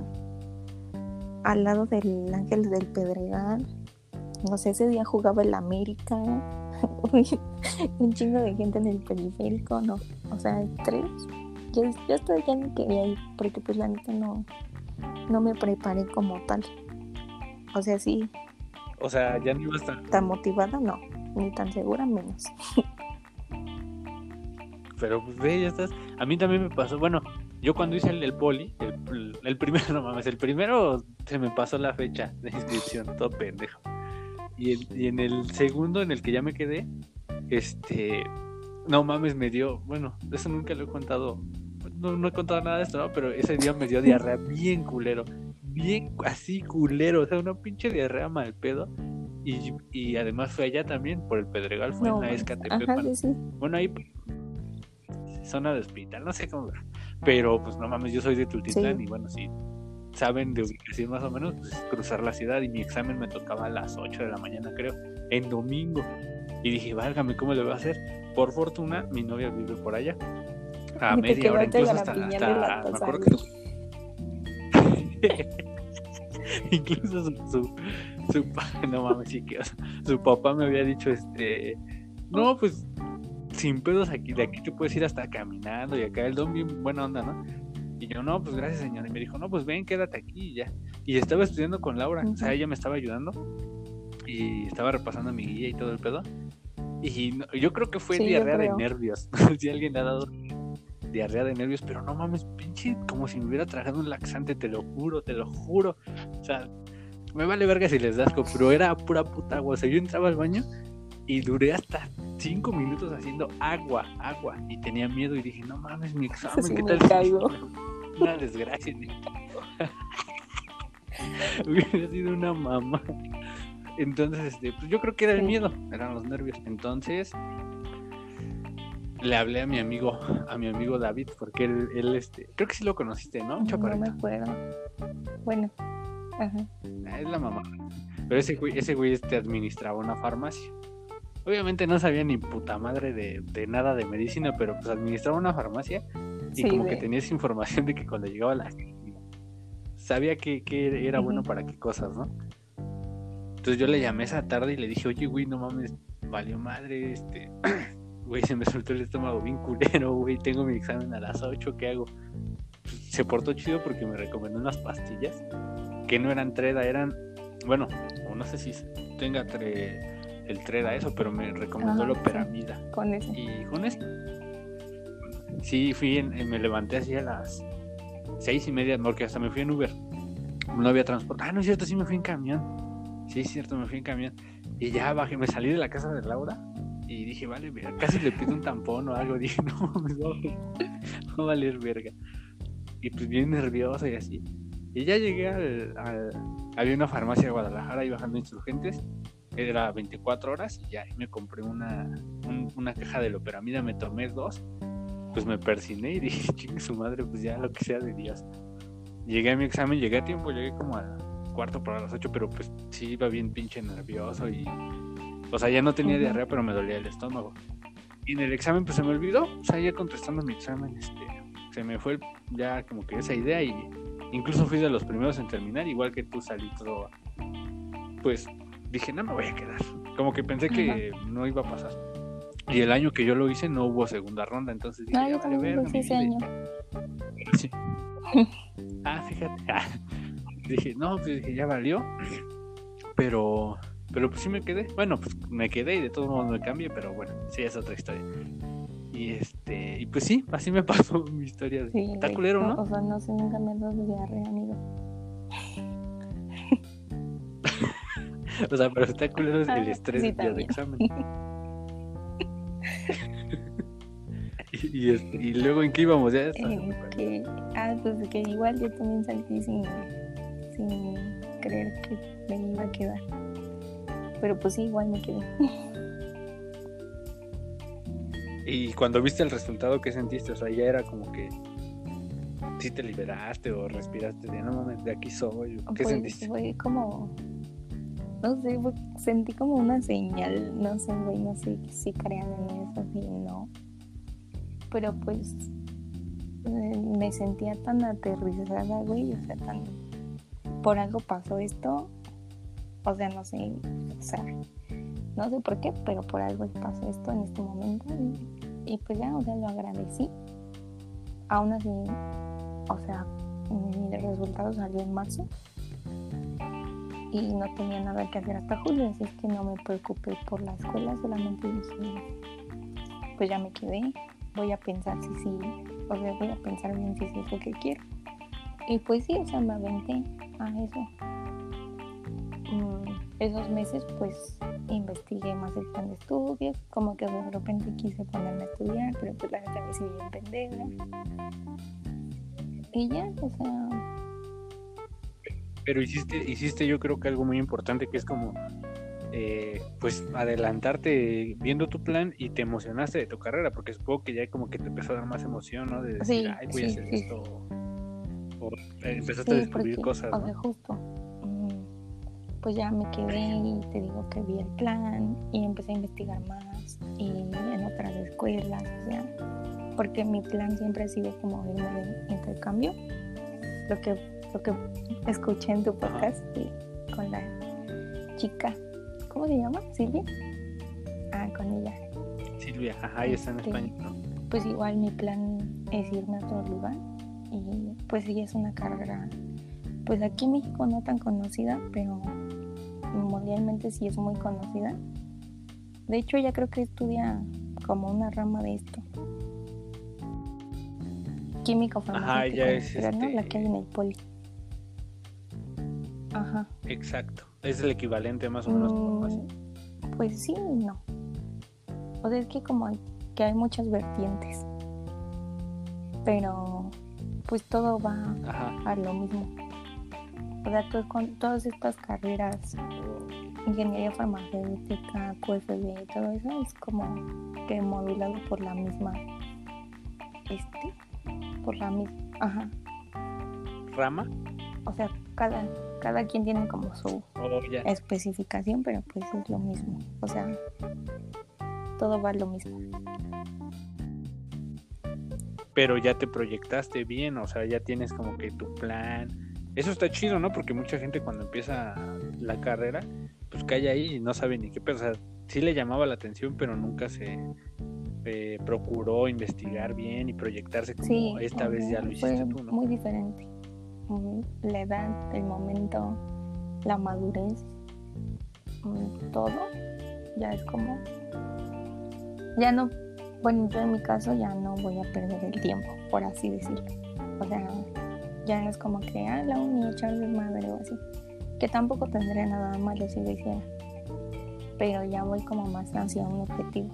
al lado del Ángel del Pedregal. No sé, ese día jugaba el América. un chingo de gente en el periférico, no. O sea, tres. Yo, yo hasta ya no quería ir porque pues la neta no, no me preparé como tal. O sea, sí, O sea, ya no iba a estar. tan motivada, no. ni tan segura menos. Pero pues ve, ya estás. A mí también me pasó, bueno, yo cuando hice el, poli, el, primero, no mames, el primero se me pasó la fecha de inscripción, todo pendejo. Y, en el segundo, en el que ya me quedé, este, no mames, me dio, bueno, eso nunca lo he contado, no, he contado nada de esto, ¿no? pero ese día me dio diarrea bien culero, bien así culero, o sea, una pinche diarrea mal pedo. Y, y además fue allá también, por el Pedregal, fue en la Escatepec. sí. Bueno, ahí zona de hospital, no sé cómo, pero pues no mames, yo soy de Tultitlán y bueno, sí, saben de ubicación más o menos, pues, cruzar la ciudad y mi examen me tocaba a las 8 de la mañana, creo, en domingo. Y dije, válgame, ¿cómo le voy a hacer? Por fortuna, mi novia vive por allá. A media hora, incluso hasta, hasta me acuerdo que... incluso su, su, su, no mames, sí, que, su papá me había dicho, este, no, pues sin pedos aquí, de aquí te puedes ir hasta caminando y acá el don bien buena onda, ¿no? Y yo, no, pues gracias señor. Y me dijo, no, pues ven, quédate aquí y ya. Y estaba estudiando con Laura, o sea, ella me estaba ayudando y estaba repasando mi guía y todo el pedo. Y yo creo que fue diarrea de nervios. si alguien le ha dado diarrea de nervios, pero no mames, pinche, como si me hubiera tragado un laxante, te lo juro, te lo juro. O sea, me vale verga si les das pero era pura puta agua. O sea, yo entraba al baño y duré hasta cinco minutos haciendo agua, agua. Y tenía miedo y dije, no mames, mi examen, ¿qué tal? Caigo. Una desgracia. Hubiera sido una mamá. Entonces, este, pues yo creo que era el miedo, eran los nervios. Entonces, le hablé a mi amigo, a mi amigo David, porque él, él este, creo que sí lo conociste, ¿no? No me acuerdo. Bueno, ajá. Ah, es la mamá. Pero ese güey, ese güey este administraba una farmacia. Obviamente no sabía ni puta madre de, nada de medicina, pero pues administraba una farmacia y como que tenía esa información de que cuando llegaba la sabía que, era bueno para qué cosas, ¿no? Entonces yo le llamé esa tarde y le dije, oye, güey, no mames, valió madre, este, güey, se me soltó el estómago bien culero, güey, tengo mi examen a las 8, ¿qué hago? Pues, se portó chido porque me recomendó unas pastillas que no eran treda, eran, bueno, no sé si tenga tre el Treda eso, pero me recomendó la Operamida. con ese. Y con ese. Sí, fui en, me levanté así a las seis y media, porque hasta me fui en Uber. No había transporte. Ah, no es cierto, sí me fui en camión. Sí, es cierto, me fui en camión. Y ya bajé, me salí de la casa de Laura y dije, vale, mira, casi le pido un tampón o algo. Dije, no, no, no valer verga. Y pues bien nervioso y así. Y ya llegué al, había una farmacia de Guadalajara y bajando insurgentes era 24 horas y ya me compré una, una caja de loperamida, me tomé dos, pues me persiné y dije, chingue su madre, pues ya lo que sea de Dios. Llegué a mi examen, llegué a tiempo, llegué como a cuarto para las ocho, pero pues sí iba bien pinche nervioso y, o sea, ya no tenía diarrea, pero me dolía el estómago. Y en el examen pues se me olvidó, o sea, ya contestando mi examen, este, se me fue ya como que esa idea y incluso fui de los primeros en terminar, igual que tú salí todo, pues dije, no me voy a quedar. Como que pensé que no iba a pasar. Y el año que yo lo hice no hubo segunda ronda, entonces dije, ah, yo también ese año. ah, fíjate. dije, no, pues dije, ya valió. Pero, pero pues sí me quedé. Bueno, pues me quedé y de todos modos me cambié, pero bueno, sí es otra historia. Y este, y pues sí, así me pasó mi historia. Sí, Está culero, ¿no? O sea, no sé, nunca me de diarrea, amigo. o sea, pero está culero el ah, estrés sí, de examen. y, y, luego en qué íbamos ya que, ah pues que igual yo también salí sin, sin creer que me iba a quedar pero pues sí igual me quedé. Y cuando viste el resultado qué sentiste o sea ya era como que sí te liberaste o respiraste de no mames de aquí soy qué pues, sentiste fue como no sé, sentí como una señal, no sé, güey, no sé si crean en eso, si no. Pero pues eh, me sentía tan aterrizada, güey, o sea, tan... Por algo pasó esto, o sea, no sé, o sea, no sé por qué, pero por algo pasó esto en este momento y, pues ya, o sea, lo agradecí. Aún así, o sea, mi resultado salió en marzo y no tenía nada que hacer hasta julio, así es que no me preocupé por la escuela, solamente dije, pues ya me quedé, voy a pensar si sí, o sea, voy a pensar bien si es lo que quiero. Y pues sí, o sea, me aventé a eso. Esos meses pues investigué más el plan de estudios, como que de repente quise ponerme a estudiar, pero pues la gente me sigue en pendeja. Y ya, o sea, pero hiciste, hiciste yo creo que algo muy importante que es como eh, pues adelantarte viendo tu plan y te emocionaste de tu carrera, porque supongo que ya como que te empezó a dar más emoción, ¿no? De decir, ay, voy a hacer esto. O, eh, empezaste a descubrir cosas. O sea, justo. Pues ya me quedé y te digo que vi el plan y empecé a investigar más y en otras escuelas, o sea, porque mi plan siempre ha sido como irme de intercambio. Lo que lo que escuché en tu podcast con la chica, ¿cómo se llama? Silvia. Ah, con ella. Silvia, ajá, ella está en este, España, Pues igual mi plan es irme a otro lugar y pues sí es una carrera, pues aquí en México no tan conocida, pero mundialmente sí es muy conocida. De hecho, ella creo que estudia como una rama de esto química farmacéutica, Ajá, es este... la que hay en el poli. Ajá. Exacto. Es el equivalente más o menos. Mm, pues sí y no. O sea, es que como hay, que hay muchas vertientes. Pero pues todo va a lo mismo. O sea, todo, con todas estas carreras, ingeniería farmacéutica, QFB, todo eso es como que modulado por la misma, este, por la misma, ajá. ¿Rama? O sea, cada, cada quien tiene como su oh, especificación, pero pues es lo mismo. O sea, todo va lo mismo. Pero ya te proyectaste bien, o sea, ya tienes como que tu plan. Eso está chido, ¿no? Porque mucha gente cuando empieza la carrera, pues cae ahí y no sabe ni qué pensar. Sí le llamaba la atención, pero nunca se eh, procuró investigar bien y proyectarse como esta vez ya lo hiciste tú, ¿no? Muy diferente la edad, el momento, la madurez, mm, todo, ya es como, ya no, bueno, yo en mi caso ya no voy a perder el tiempo, por así decirlo. O sea, ya es como que, ah, la uni, echar madre o así. Que tampoco tendría nada malo si lo hiciera. Pero ya voy como más hacia un objetivo.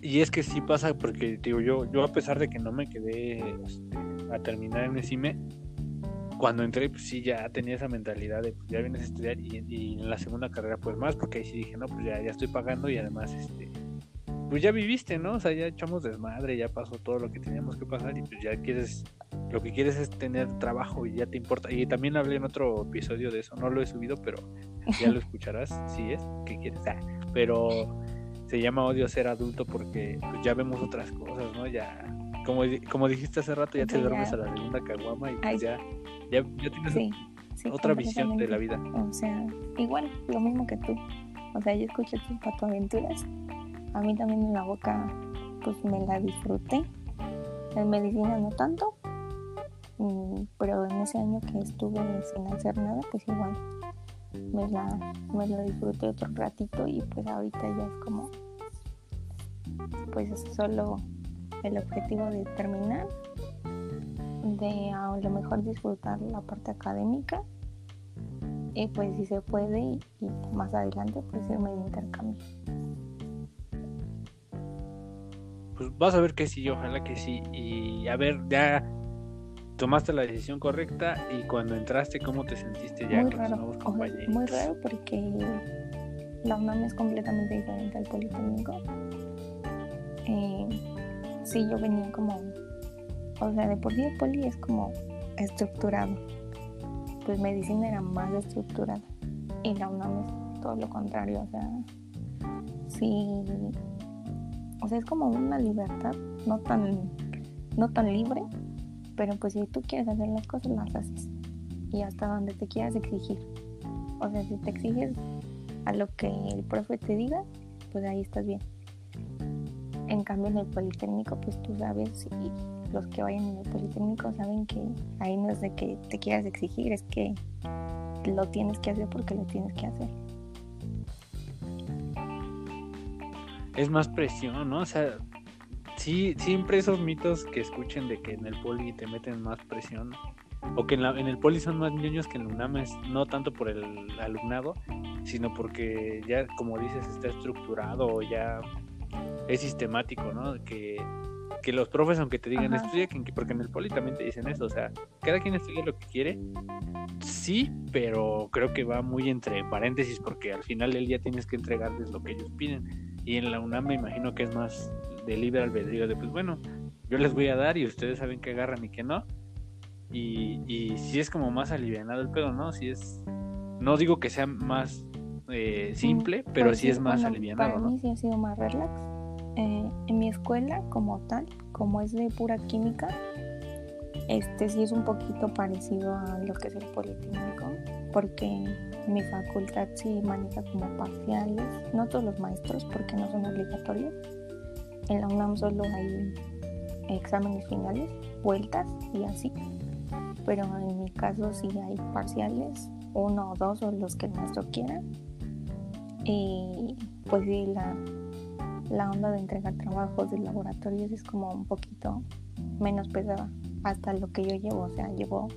Y es que sí pasa porque, digo, yo, yo a pesar de que no me quedé este, a terminar en el CIME, cuando entré, pues sí, ya tenía esa mentalidad de, pues ya vienes a estudiar y, en la segunda carrera, pues más, porque ahí sí dije, no, pues ya, ya estoy pagando y además, este, pues ya viviste, ¿no? O sea, ya echamos desmadre, ya pasó todo lo que teníamos que pasar y pues ya quieres, lo que quieres es tener trabajo y ya te importa. Y también hablé en otro episodio de eso, no lo he subido, pero ya lo escucharás, si es, que quieres. Ah, pero se llama odio ser adulto porque pues, ya vemos otras cosas, ¿no? Ya, como, como dijiste hace rato, ya te duermes a la segunda caguama y pues ya, ya, tienes otra visión de la vida. O sea, igual, lo mismo que tú. O sea, yo escuché tus patoaventuras. A mí también en la boca, pues me la disfruté. En medicina no tanto, mm, pero en ese año que estuve sin hacer nada, pues igual me la, me la disfruté otro ratito y pues ahorita ya es como pues es solo el objetivo de terminar de a lo mejor disfrutar la parte académica y pues si se puede y, más adelante pues irme de intercambio pues vas a ver que sí ojalá que sí y a ver ya tomaste la decisión correcta y cuando entraste, ¿cómo te sentiste ya con raro. nuevos compañeros? Muy raro porque la UNAM es completamente diferente al Politécnico. Eh, sí, yo venía como, o sea, de por sí el poli es como estructurado. Pues medicina era más estructurada y la UNAM es todo lo contrario, o sea, sí, o sea, es como una libertad no tan, no tan libre, pero pues si tú quieres hacer las cosas, las haces. Y hasta donde te quieras exigir. O sea, si te exiges a lo que el profe te diga, pues ahí estás bien. En cambio en el Politécnico, pues tú sabes y los que vayan en el Politécnico saben que ahí no es de que te quieras exigir, es que lo tienes que hacer porque lo tienes que hacer. Es más presión, ¿no? O sea, sí, siempre esos mitos que escuchen de que en el poli te meten más presión o que en, la, en el poli son más niños que en la UNAM es no tanto por el alumnado, sino porque ya, como dices, está estructurado o ya es sistemático, ¿no? Que, que los profes, aunque te digan Ajá. estudia, que- porque en el poli también te dicen eso, o sea, cada quien estudia lo que quiere, sí, pero creo que va muy entre paréntesis, porque al final del día tienes que entregarles lo que ellos piden. Y en la UNAM me imagino que es más de libre albedrío, de pues bueno, yo les voy a dar y ustedes saben que agarran y que no. Y, y sí es como más alivianado el pedo, ¿no? Sí es. No digo que sea más eh, simple, pero Pues sí es más bueno, alivianado, Para ¿no? mí sí ha sido más relax. Eh, en mi escuela, como tal, como es de pura química, este sí es un poquito parecido a lo que es el Politécnico, porque mi facultad sí maneja como parciales, no todos los maestros, porque no son obligatorios. En la UNAM solo hay exámenes finales, vueltas y así. Pero en mi caso sí hay parciales, uno o dos o los que el maestro quiera. Y pues sí, la, onda de entregar trabajos de laboratorios es como un poquito menos pesada hasta lo que yo llevo, o sea, llevo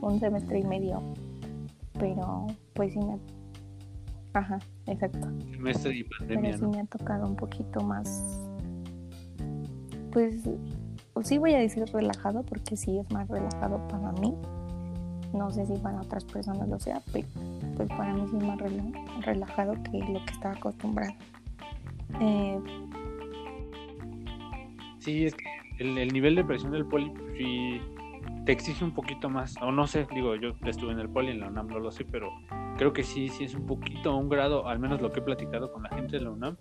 un semestre y medio, pero pues sí me... Ajá, exacto. Semestre y Pero pandemia, sí ¿no? me ha tocado un poquito más, pues sí voy a decir relajado porque sí es más relajado para mí. No sé si para otras personas lo sea, pero pues para mí sí es más rela- relajado que lo que estaba acostumbrada. Eh, Sí, es que el, el nivel de presión del poli pues, sí te exige un poquito más. O no sé, digo, yo estuve en el poli, en la UNAM no lo sé, pero creo que sí, sí es un poquito, un grado, al menos lo que he platicado con la gente de la UNAM,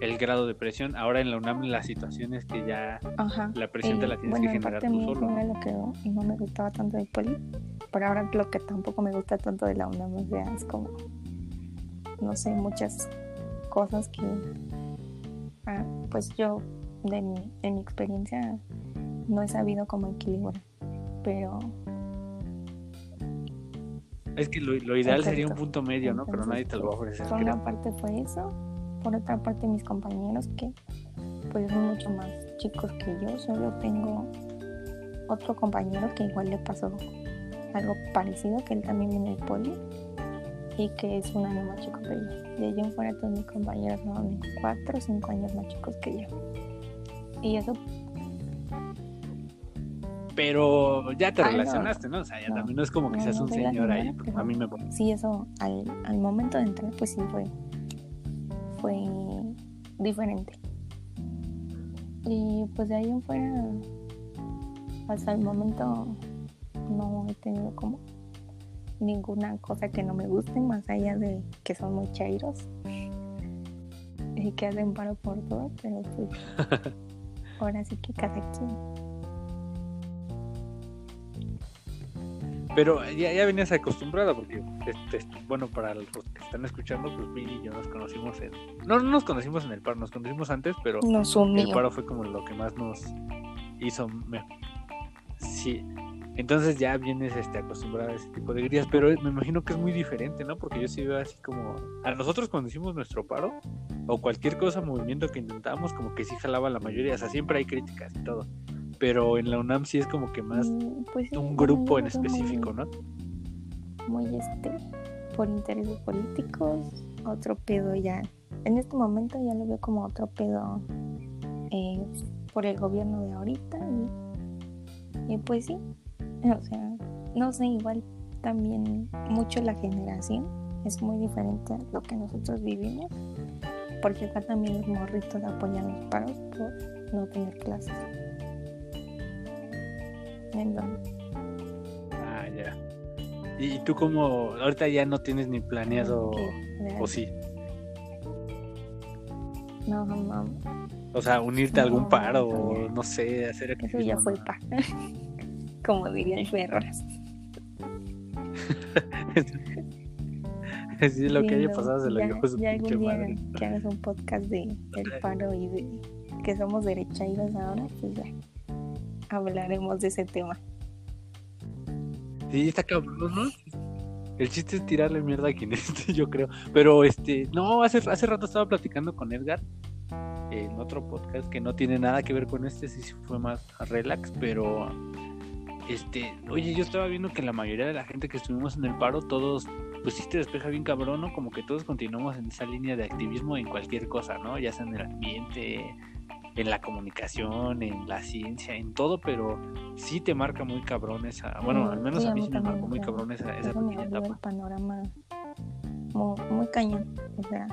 el grado de presión. Ahora en la UNAM la situación es que ya ajá. la presión te la tienes bueno, que en generar tú solo. ¿no? lo que no me gustaba tanto del poli, pero ahora lo que tampoco me gusta tanto de la UNAM, o sea, es como, no sé, muchas cosas que, ah, pues yo, de mi, en mi experiencia, no he sabido cómo equilibrar, pero Es que lo, lo ideal sería un punto medio, ¿no? Pero nadie te lo va a ofrecer. por creo. una parte fue eso, por otra parte mis compañeros que pues son mucho más chicos que yo, solo tengo otro compañero que igual le pasó algo parecido, que él también viene del poli y que es un año más chico que yo. De allí en fuera todos mis compañeros son cuatro o cinco años más chicos que yo. Y eso Pero ya te relacionaste, ¿no? O sea, ya No. también no es como que No, seas un señor ahí. pues, pero- a mí me sí, eso al, al momento de entrar, pues sí fue, fue diferente. Y pues de ahí en fuera, hasta el momento no he tenido como ninguna cosa que no me guste, más allá de que son muy chairos y que hacen paro por todo, pero pues ahora sí que cada quien. Pero ya, ya venías acostumbrada porque, este, bueno, para los que están escuchando, pues Viri y yo nos conocimos en... No, no nos conocimos en el paro, nos conocimos antes, pero Nos el paro fue como lo que más nos hizo... me- Sí, entonces ya vienes este, acostumbrada a ese tipo de grillas, pero me imagino que es muy diferente, ¿no? Porque yo sí veo así como... A nosotros cuando hicimos nuestro paro, o cualquier cosa, movimiento que intentábamos, como que sí jalaba la mayoría, o sea, siempre hay críticas y todo. Pero en la UNAM sí es como que más Mm, pues un grupo en muy- específico, ¿no? muy este por intereses políticos, otro pedo ya. En este momento ya lo veo como otro pedo eh, por el gobierno de ahorita y, y pues sí, o sea, no sé, igual también mucho la generación es muy diferente a lo que nosotros vivimos, porque acá también los morritos apoyan los paros por no tener clases. Entonces, Ah, ya. ¿Y tú como ahorita ya no tienes ni planeado que, o sí? no, no, no, O sea, unirte a algún No, paro eso o no sé, hacer Eso ya fue ¿no? pa. Como diría el Ferraz. sí, lo que haya pasado se lo ya, llevó su ya algún día madre. que hagas un podcast de el paro y de que somos derechairos ahora, pues ya. Hablaremos de ese tema. Sí, está cabrón, ¿no? El chiste es tirarle mierda a quien esté, yo creo. Pero este, no, hace, hace rato estaba platicando con Edgar en otro podcast que no tiene nada que ver con este, sí fue más relax, pero este, oye, yo estaba viendo que la mayoría de la gente que estuvimos en el paro, todos, pues sí te despeja bien cabrón, ¿no? Como que todos continuamos en esa línea de activismo en cualquier cosa, ¿no? Ya sea en el ambiente, en la comunicación, en la ciencia, en todo, pero sí te marca muy cabrón esa, bueno, al menos a mí sí me marcó muy cabrón esa, esa pequeña etapa. El panorama muy, muy cañón, o sea,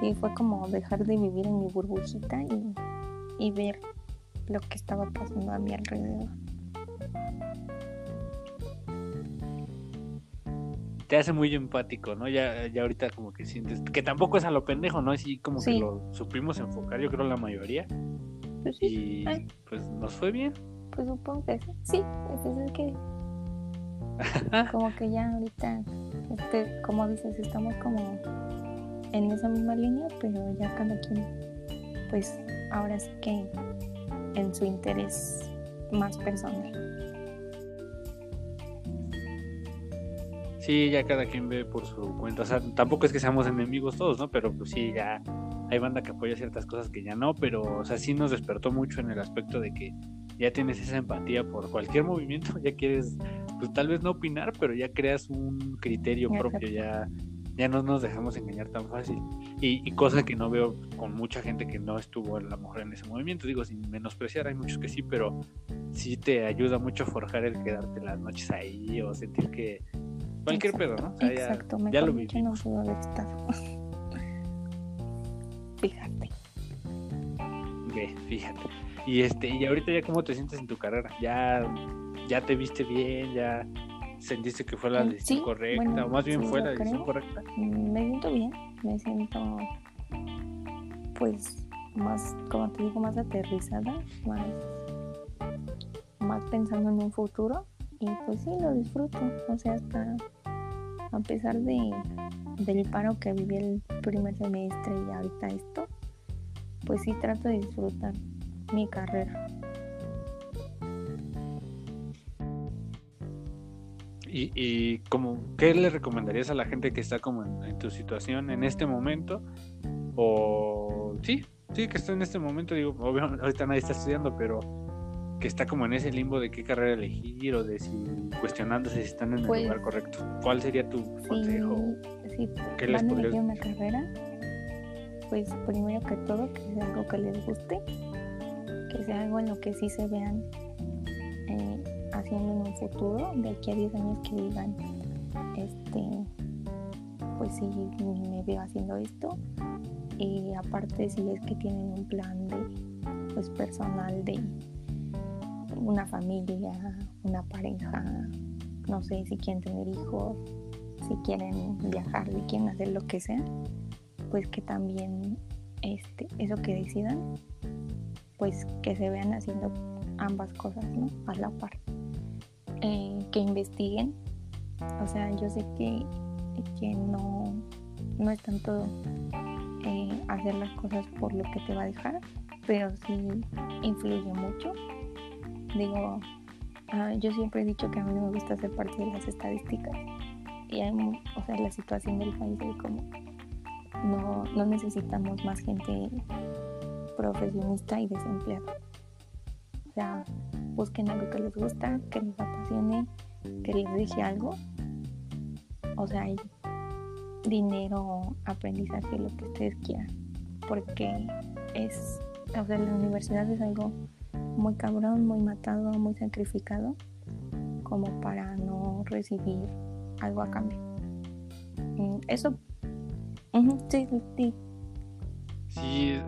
sí fue como dejar de vivir en mi burbujita y, y ver lo que estaba pasando a mi alrededor. Te hace muy empático, ¿no? Ya, ya ahorita como que sientes, que tampoco es a lo pendejo, ¿no? Así como que lo supimos enfocar, yo creo la mayoría. Pues sí. Y pues nos fue bien. Pues supongo que sí. Sí, es el que como que ya ahorita, este, como dices, estamos como en esa misma línea, pero ya cada quien, pues ahora sí que en su interés más personal. Sí, ya cada quien ve por su cuenta. O sea, tampoco es que seamos enemigos todos, ¿no? Pero pues sí, ya hay banda que apoya ciertas cosas que ya no, pero, o sea, sí nos despertó mucho en el aspecto de que ya tienes esa empatía por cualquier movimiento, ya quieres, pues tal vez no opinar, pero ya creas un criterio propio, ya, ya no nos dejamos engañar tan fácil. Y, y, cosa que no veo con mucha gente que no estuvo a lo mejor en ese movimiento, digo, sin menospreciar, hay muchos que sí, pero sí te ayuda mucho a forjar el quedarte las noches ahí o sentir que Cualquier pedo, ¿no? Exacto, ya, ya lo viví. no pudo haber estado. fíjate. Okay, fíjate. Y este, y ahorita ya cómo te sientes en tu carrera? ¿Ya, ya te viste bien? ¿Ya sentiste que fue la decisión correcta? o más bien fue la decisión correcta. Mm, me siento bien, me siento pues más, como te digo, más aterrizada, más, más pensando en un futuro y pues sí, lo disfruto. O sea, hasta a pesar de, del paro que viví el primer semestre y ahorita esto, pues sí trato de disfrutar mi carrera. ¿Y, y como, qué le recomendarías a la gente que está como en, tu situación en este momento? O sí, sí, que está en este momento, digo, obviamente ahorita nadie está estudiando, pero que está como en ese limbo de qué carrera elegir o de si cuestionándose si están en el pues, lugar correcto. ¿Cuál sería tu consejo? Si ¿Qué les van a elegir una carrera, pues primero que todo que sea algo que les guste, que sea algo en lo que sí se vean eh, haciendo en un futuro, de aquí a 10 años que digan, este, pues sí, me veo haciendo esto. Y aparte si es que tienen un plan de, pues personal de una familia, una pareja, no sé si quieren tener hijos, si quieren viajar, si quieren hacer lo que sea, pues que también este, eso que decidan, pues que se vean haciendo ambas cosas, ¿no? A la par. Eh, que investiguen. O sea, yo sé que, que no, no es tanto eh, hacer las cosas por lo que te va a dejar, pero sí influye mucho digo, ah, yo siempre he dicho que a mí no me gusta ser parte de las estadísticas. Y hay, o sea, la situación del país es como, no, no necesitamos más gente profesionista y desempleada. O sea, busquen algo que les gusta, que les apasione, que les deje algo. O sea, hay dinero, aprendizaje, lo que ustedes quieran. Porque es, o sea, la universidad es algo muy cabrón, muy matado, muy sacrificado, como para no recibir algo a cambio. Mm, eso, sí, sí. Sí,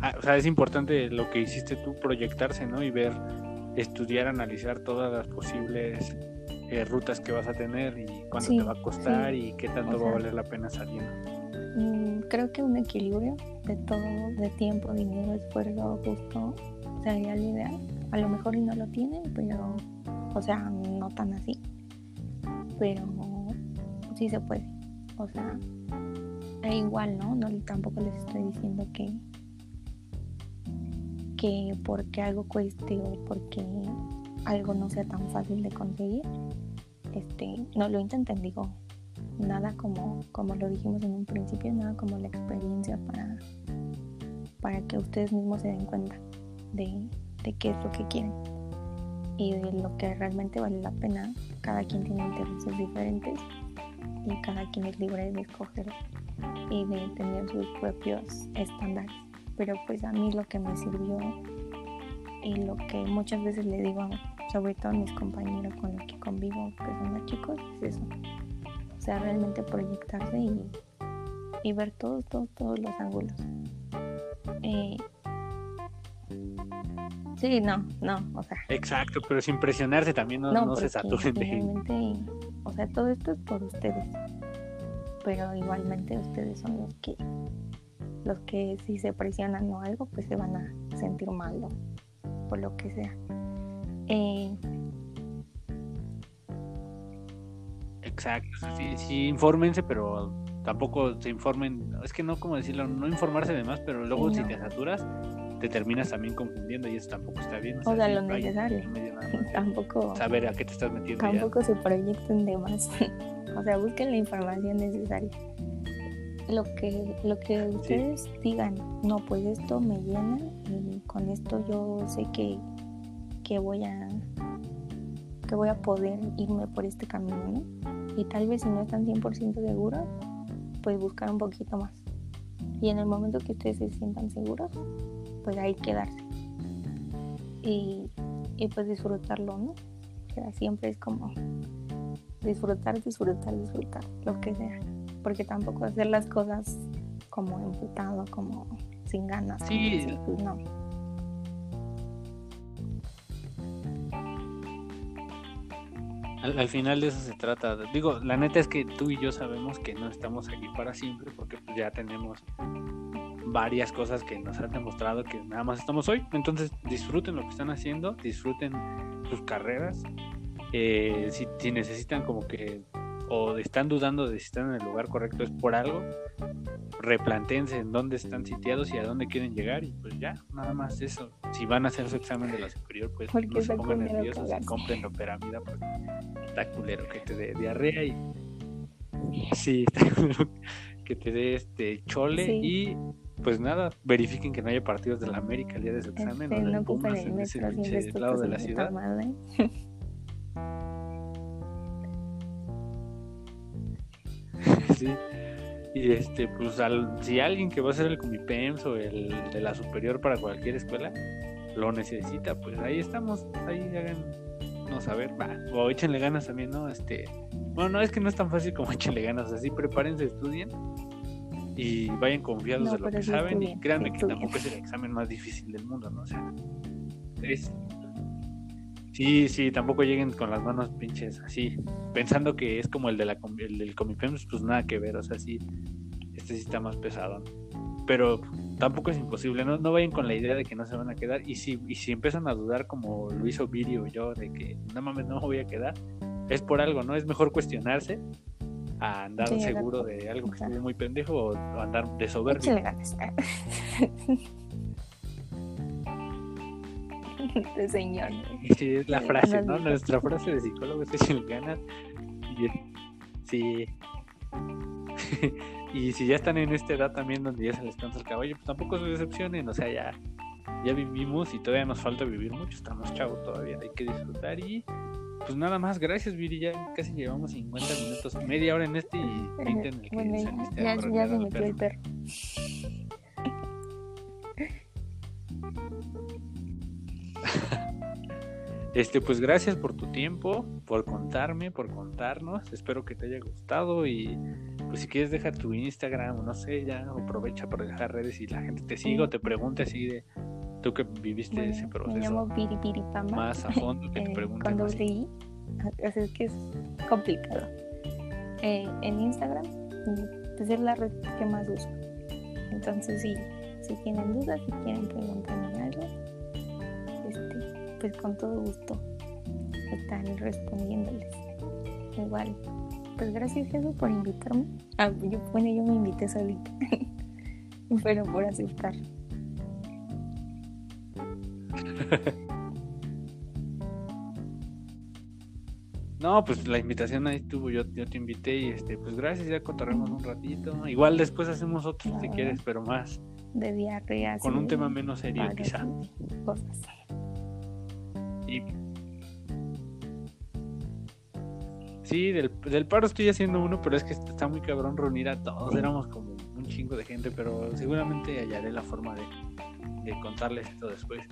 ah, o sea, es importante lo que hiciste tú, proyectarse, ¿no? Y ver, estudiar, analizar todas las posibles eh, rutas que vas a tener y cuánto te va a costar y qué tanto va a valer la pena saliendo. Mm, creo que un equilibrio de todo, de tiempo, dinero, esfuerzo, justo, sería lo ideal. A lo mejor no lo tienen, pero, o sea, no tan así. Pero sí se puede. O sea, e igual, ¿no? no tampoco les estoy diciendo que, que porque algo cueste o porque algo no sea tan fácil de conseguir, este, no lo intenten, digo, nada como, como lo dijimos en un principio, nada como la experiencia para, para que ustedes mismos se den cuenta de, de qué es lo que quieren y de lo que realmente vale la pena. Cada quien tiene intereses diferentes y cada quien es libre de escoger y de tener sus propios estándares. Pero pues a mí lo que me sirvió y lo que muchas veces le digo, sobre todo a mis compañeros con los que convivo, que son más chicos, es eso. O sea, realmente proyectarse y, y ver todos, todos, todos los ángulos. Eh, sí, no, no, o sea. Exacto, pero sin presionarse también no, no, se saturen Realmente, o sea, todo esto es por ustedes. Pero igualmente ustedes son los que, los que si se presionan o algo, pues se van a sentir mal por lo que sea. Eh, Exacto, sí, sí, infórmense, pero tampoco se informen, es que no como decirlo, no informarse de más, pero luego si te saturas, te terminas también confundiendo y eso tampoco está bien. O, sea, lo necesario. tampoco. Saber a qué te estás metiendo. Tampoco se proyecten de más. o sea, busquen la información necesaria. Lo que, lo que ustedes digan, no, pues esto me llena y con esto yo sé que, que voy a que voy a poder irme por este camino, ¿no? Y tal vez si no están 100% seguros, pues buscar un poquito más. Y en el momento que ustedes se sientan seguros, pues ahí quedarse. Y, y pues disfrutarlo, ¿no? O siempre es como disfrutar, disfrutar, disfrutar, lo que sea. Porque tampoco hacer las cosas como emputado, como sin ganas. Sí. Pues no. Al, final de eso se trata. Digo, la neta es que tú y yo sabemos que no estamos aquí para siempre porque pues ya tenemos varias cosas que nos han demostrado que nada más estamos hoy. Entonces disfruten lo que están haciendo, disfruten sus carreras. Eh, si, si, necesitan como que o están dudando de si están en el lugar correcto es por algo, replantense en dónde están sitiados y a dónde quieren llegar y pues ya, nada más eso. Si van a hacer su examen de la superior, pues no se pongan nerviosos y compren peramida porque está culero que te dé diarrea y sí, que te dé este chole y pues nada, verifiquen que no haya partidos de la América el día de su examen este, o del Pumas en ese lado de la ciudad. Y este, pues al, si alguien que va a ser el Comipems o el de la superior para cualquier escuela lo necesita, pues ahí estamos, ahí hagan no saber, va, o échenle ganas también, ¿no? Este, bueno, no es que no es tan fácil como échenle ganas, así prepárense, estudien y vayan confiados de lo que saben y créanme que tampoco es el examen más difícil del mundo, ¿no? O sea, es Sí, sí, tampoco lleguen con las manos pinches así, pensando que es como el, de la, el del Comipems, pues nada que ver, o sea, sí, este sí está más pesado. Pero tampoco es imposible, no, no vayan con la idea de que no se van a quedar. Y si, y si empiezan a dudar, como lo hizo Viri o yo, de que no mames, no me voy a quedar, es por algo, ¿no? Es mejor cuestionarse a andar seguro de algo que estuvo muy pendejo o, andar de soberbio. de señor. Sí, es la frase, ¿no? Nuestra frase de psicólogo es el ganas. Sí. y si ya están en esta edad también donde ya se les cansa el caballo, pues tampoco se decepcionen, o sea, ya, ya vivimos y todavía nos falta vivir mucho, estamos chavos todavía, hay que disfrutar y pues nada más, gracias Viri, ya casi llevamos 50 minutos, media hora en este y 20 en el que bueno, ya, ya, se metió el perro. Este, pues gracias por tu tiempo, por contarme, por contarnos. Espero que te haya gustado y pues si quieres deja tu Instagram, no sé, ya aprovecha para dejar redes y la gente te siga o te pregunte así de tú que viviste ese proceso. Me llamo Piri Piri Pamba. Más a fondo que te eh, pregunten. Cuando leí, así es que es complicado. Eh, en Instagram, pues es la red que más uso. Entonces, si, si tienen dudas, si quieren preguntarme algo, pues con todo gusto están respondiéndoles. Igual, pues gracias Jesús por invitarme. Ah, yo, bueno, yo me invité solita, pero por aceptar. No, pues la invitación ahí estuvo, yo, yo te invité y este, pues gracias, ya contaremos un ratito. Igual después hacemos otro si quieres, pero más, De diarrea. con un tema menos serio quizá. Cosas. Y... Sí, del, del paro estoy haciendo uno, pero es que está muy cabrón reunir a todos. Éramos como un chingo de gente, pero seguramente hallaré la forma de, de contarles esto después.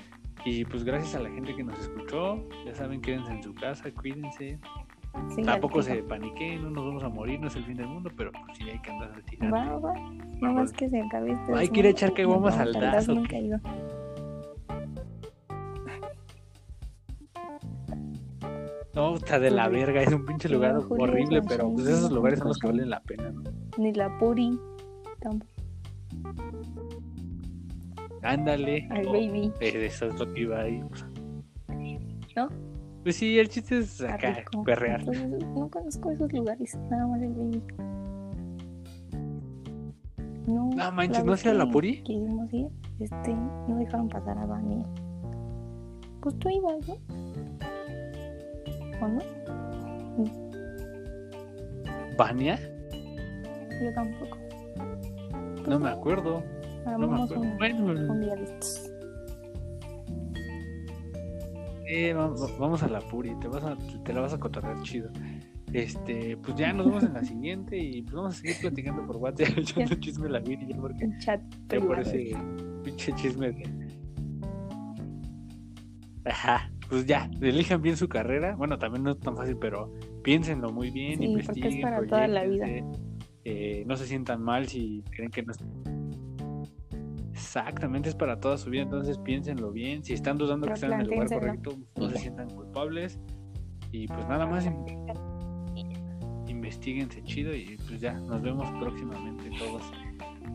Y pues gracias a la gente que nos escuchó. Ya saben, quédense en su casa, cuídense. Sí, Tampoco se paniquen, no nos vamos a morir, no es el fin del mundo, pero pues sí hay que andar tirar. Va, va. No más que se acabe este. Hay que ir a echar nos al vamos No, está de la verga, es un pinche lugar Julio, horrible, pero pues esos lugares son los que valen la pena, ¿no? Ni la puri. Tampoco. Ándale. Al baby. Eso es lo que iba ahí. ¿No? Pues sí, el chiste es Está acá, perrear. Entonces, no conozco esos lugares. Nada más el baby. No, No manches, ¿no vez has ido a la Puri? Quisimos ir. Este, no dejaron pasar a Dani. Pues tú ibas, ¿no? ¿O no? ¿Bania? Yo tampoco. Pues No me acuerdo. No me Armamos acuerdo. un, Bueno, un día de estos. eh, va- va- vamos a la Puri, te, vas a, te la vas a cotorrear chido. Este, pues ya nos vemos en la siguiente y pues vamos a seguir platicando por WhatsApp, echando chisme a la Viri, porque El chat por ese pinche chisme de... Ajá, pues ya, elijan bien su carrera. Bueno, también no es tan fácil, pero piénsenlo muy bien, Sí, porque es investiguen, para toda la vida. proyéctense, eh, no se sientan mal si creen que no es... Exactamente, es para toda su vida, entonces piénsenlo bien. Si están dudando que están en el lugar correcto, no se sientan culpables. Y pues nada más, in- investiguense chido y pues ya, nos vemos próximamente todos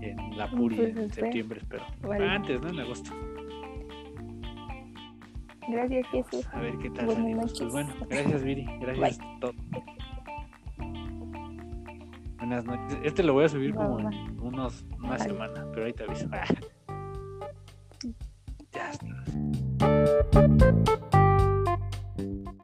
en la Puri Pues en septiembre, espero. Vale. Antes, ¿no? En agosto. Gracias, Jesús. A ver qué tal Buenas salimos. noches. Pues bueno, gracias Viri, gracias a todos. Buenas noches. Este lo voy a subir como en unos, una semana, pero ahí te aviso. ya estás.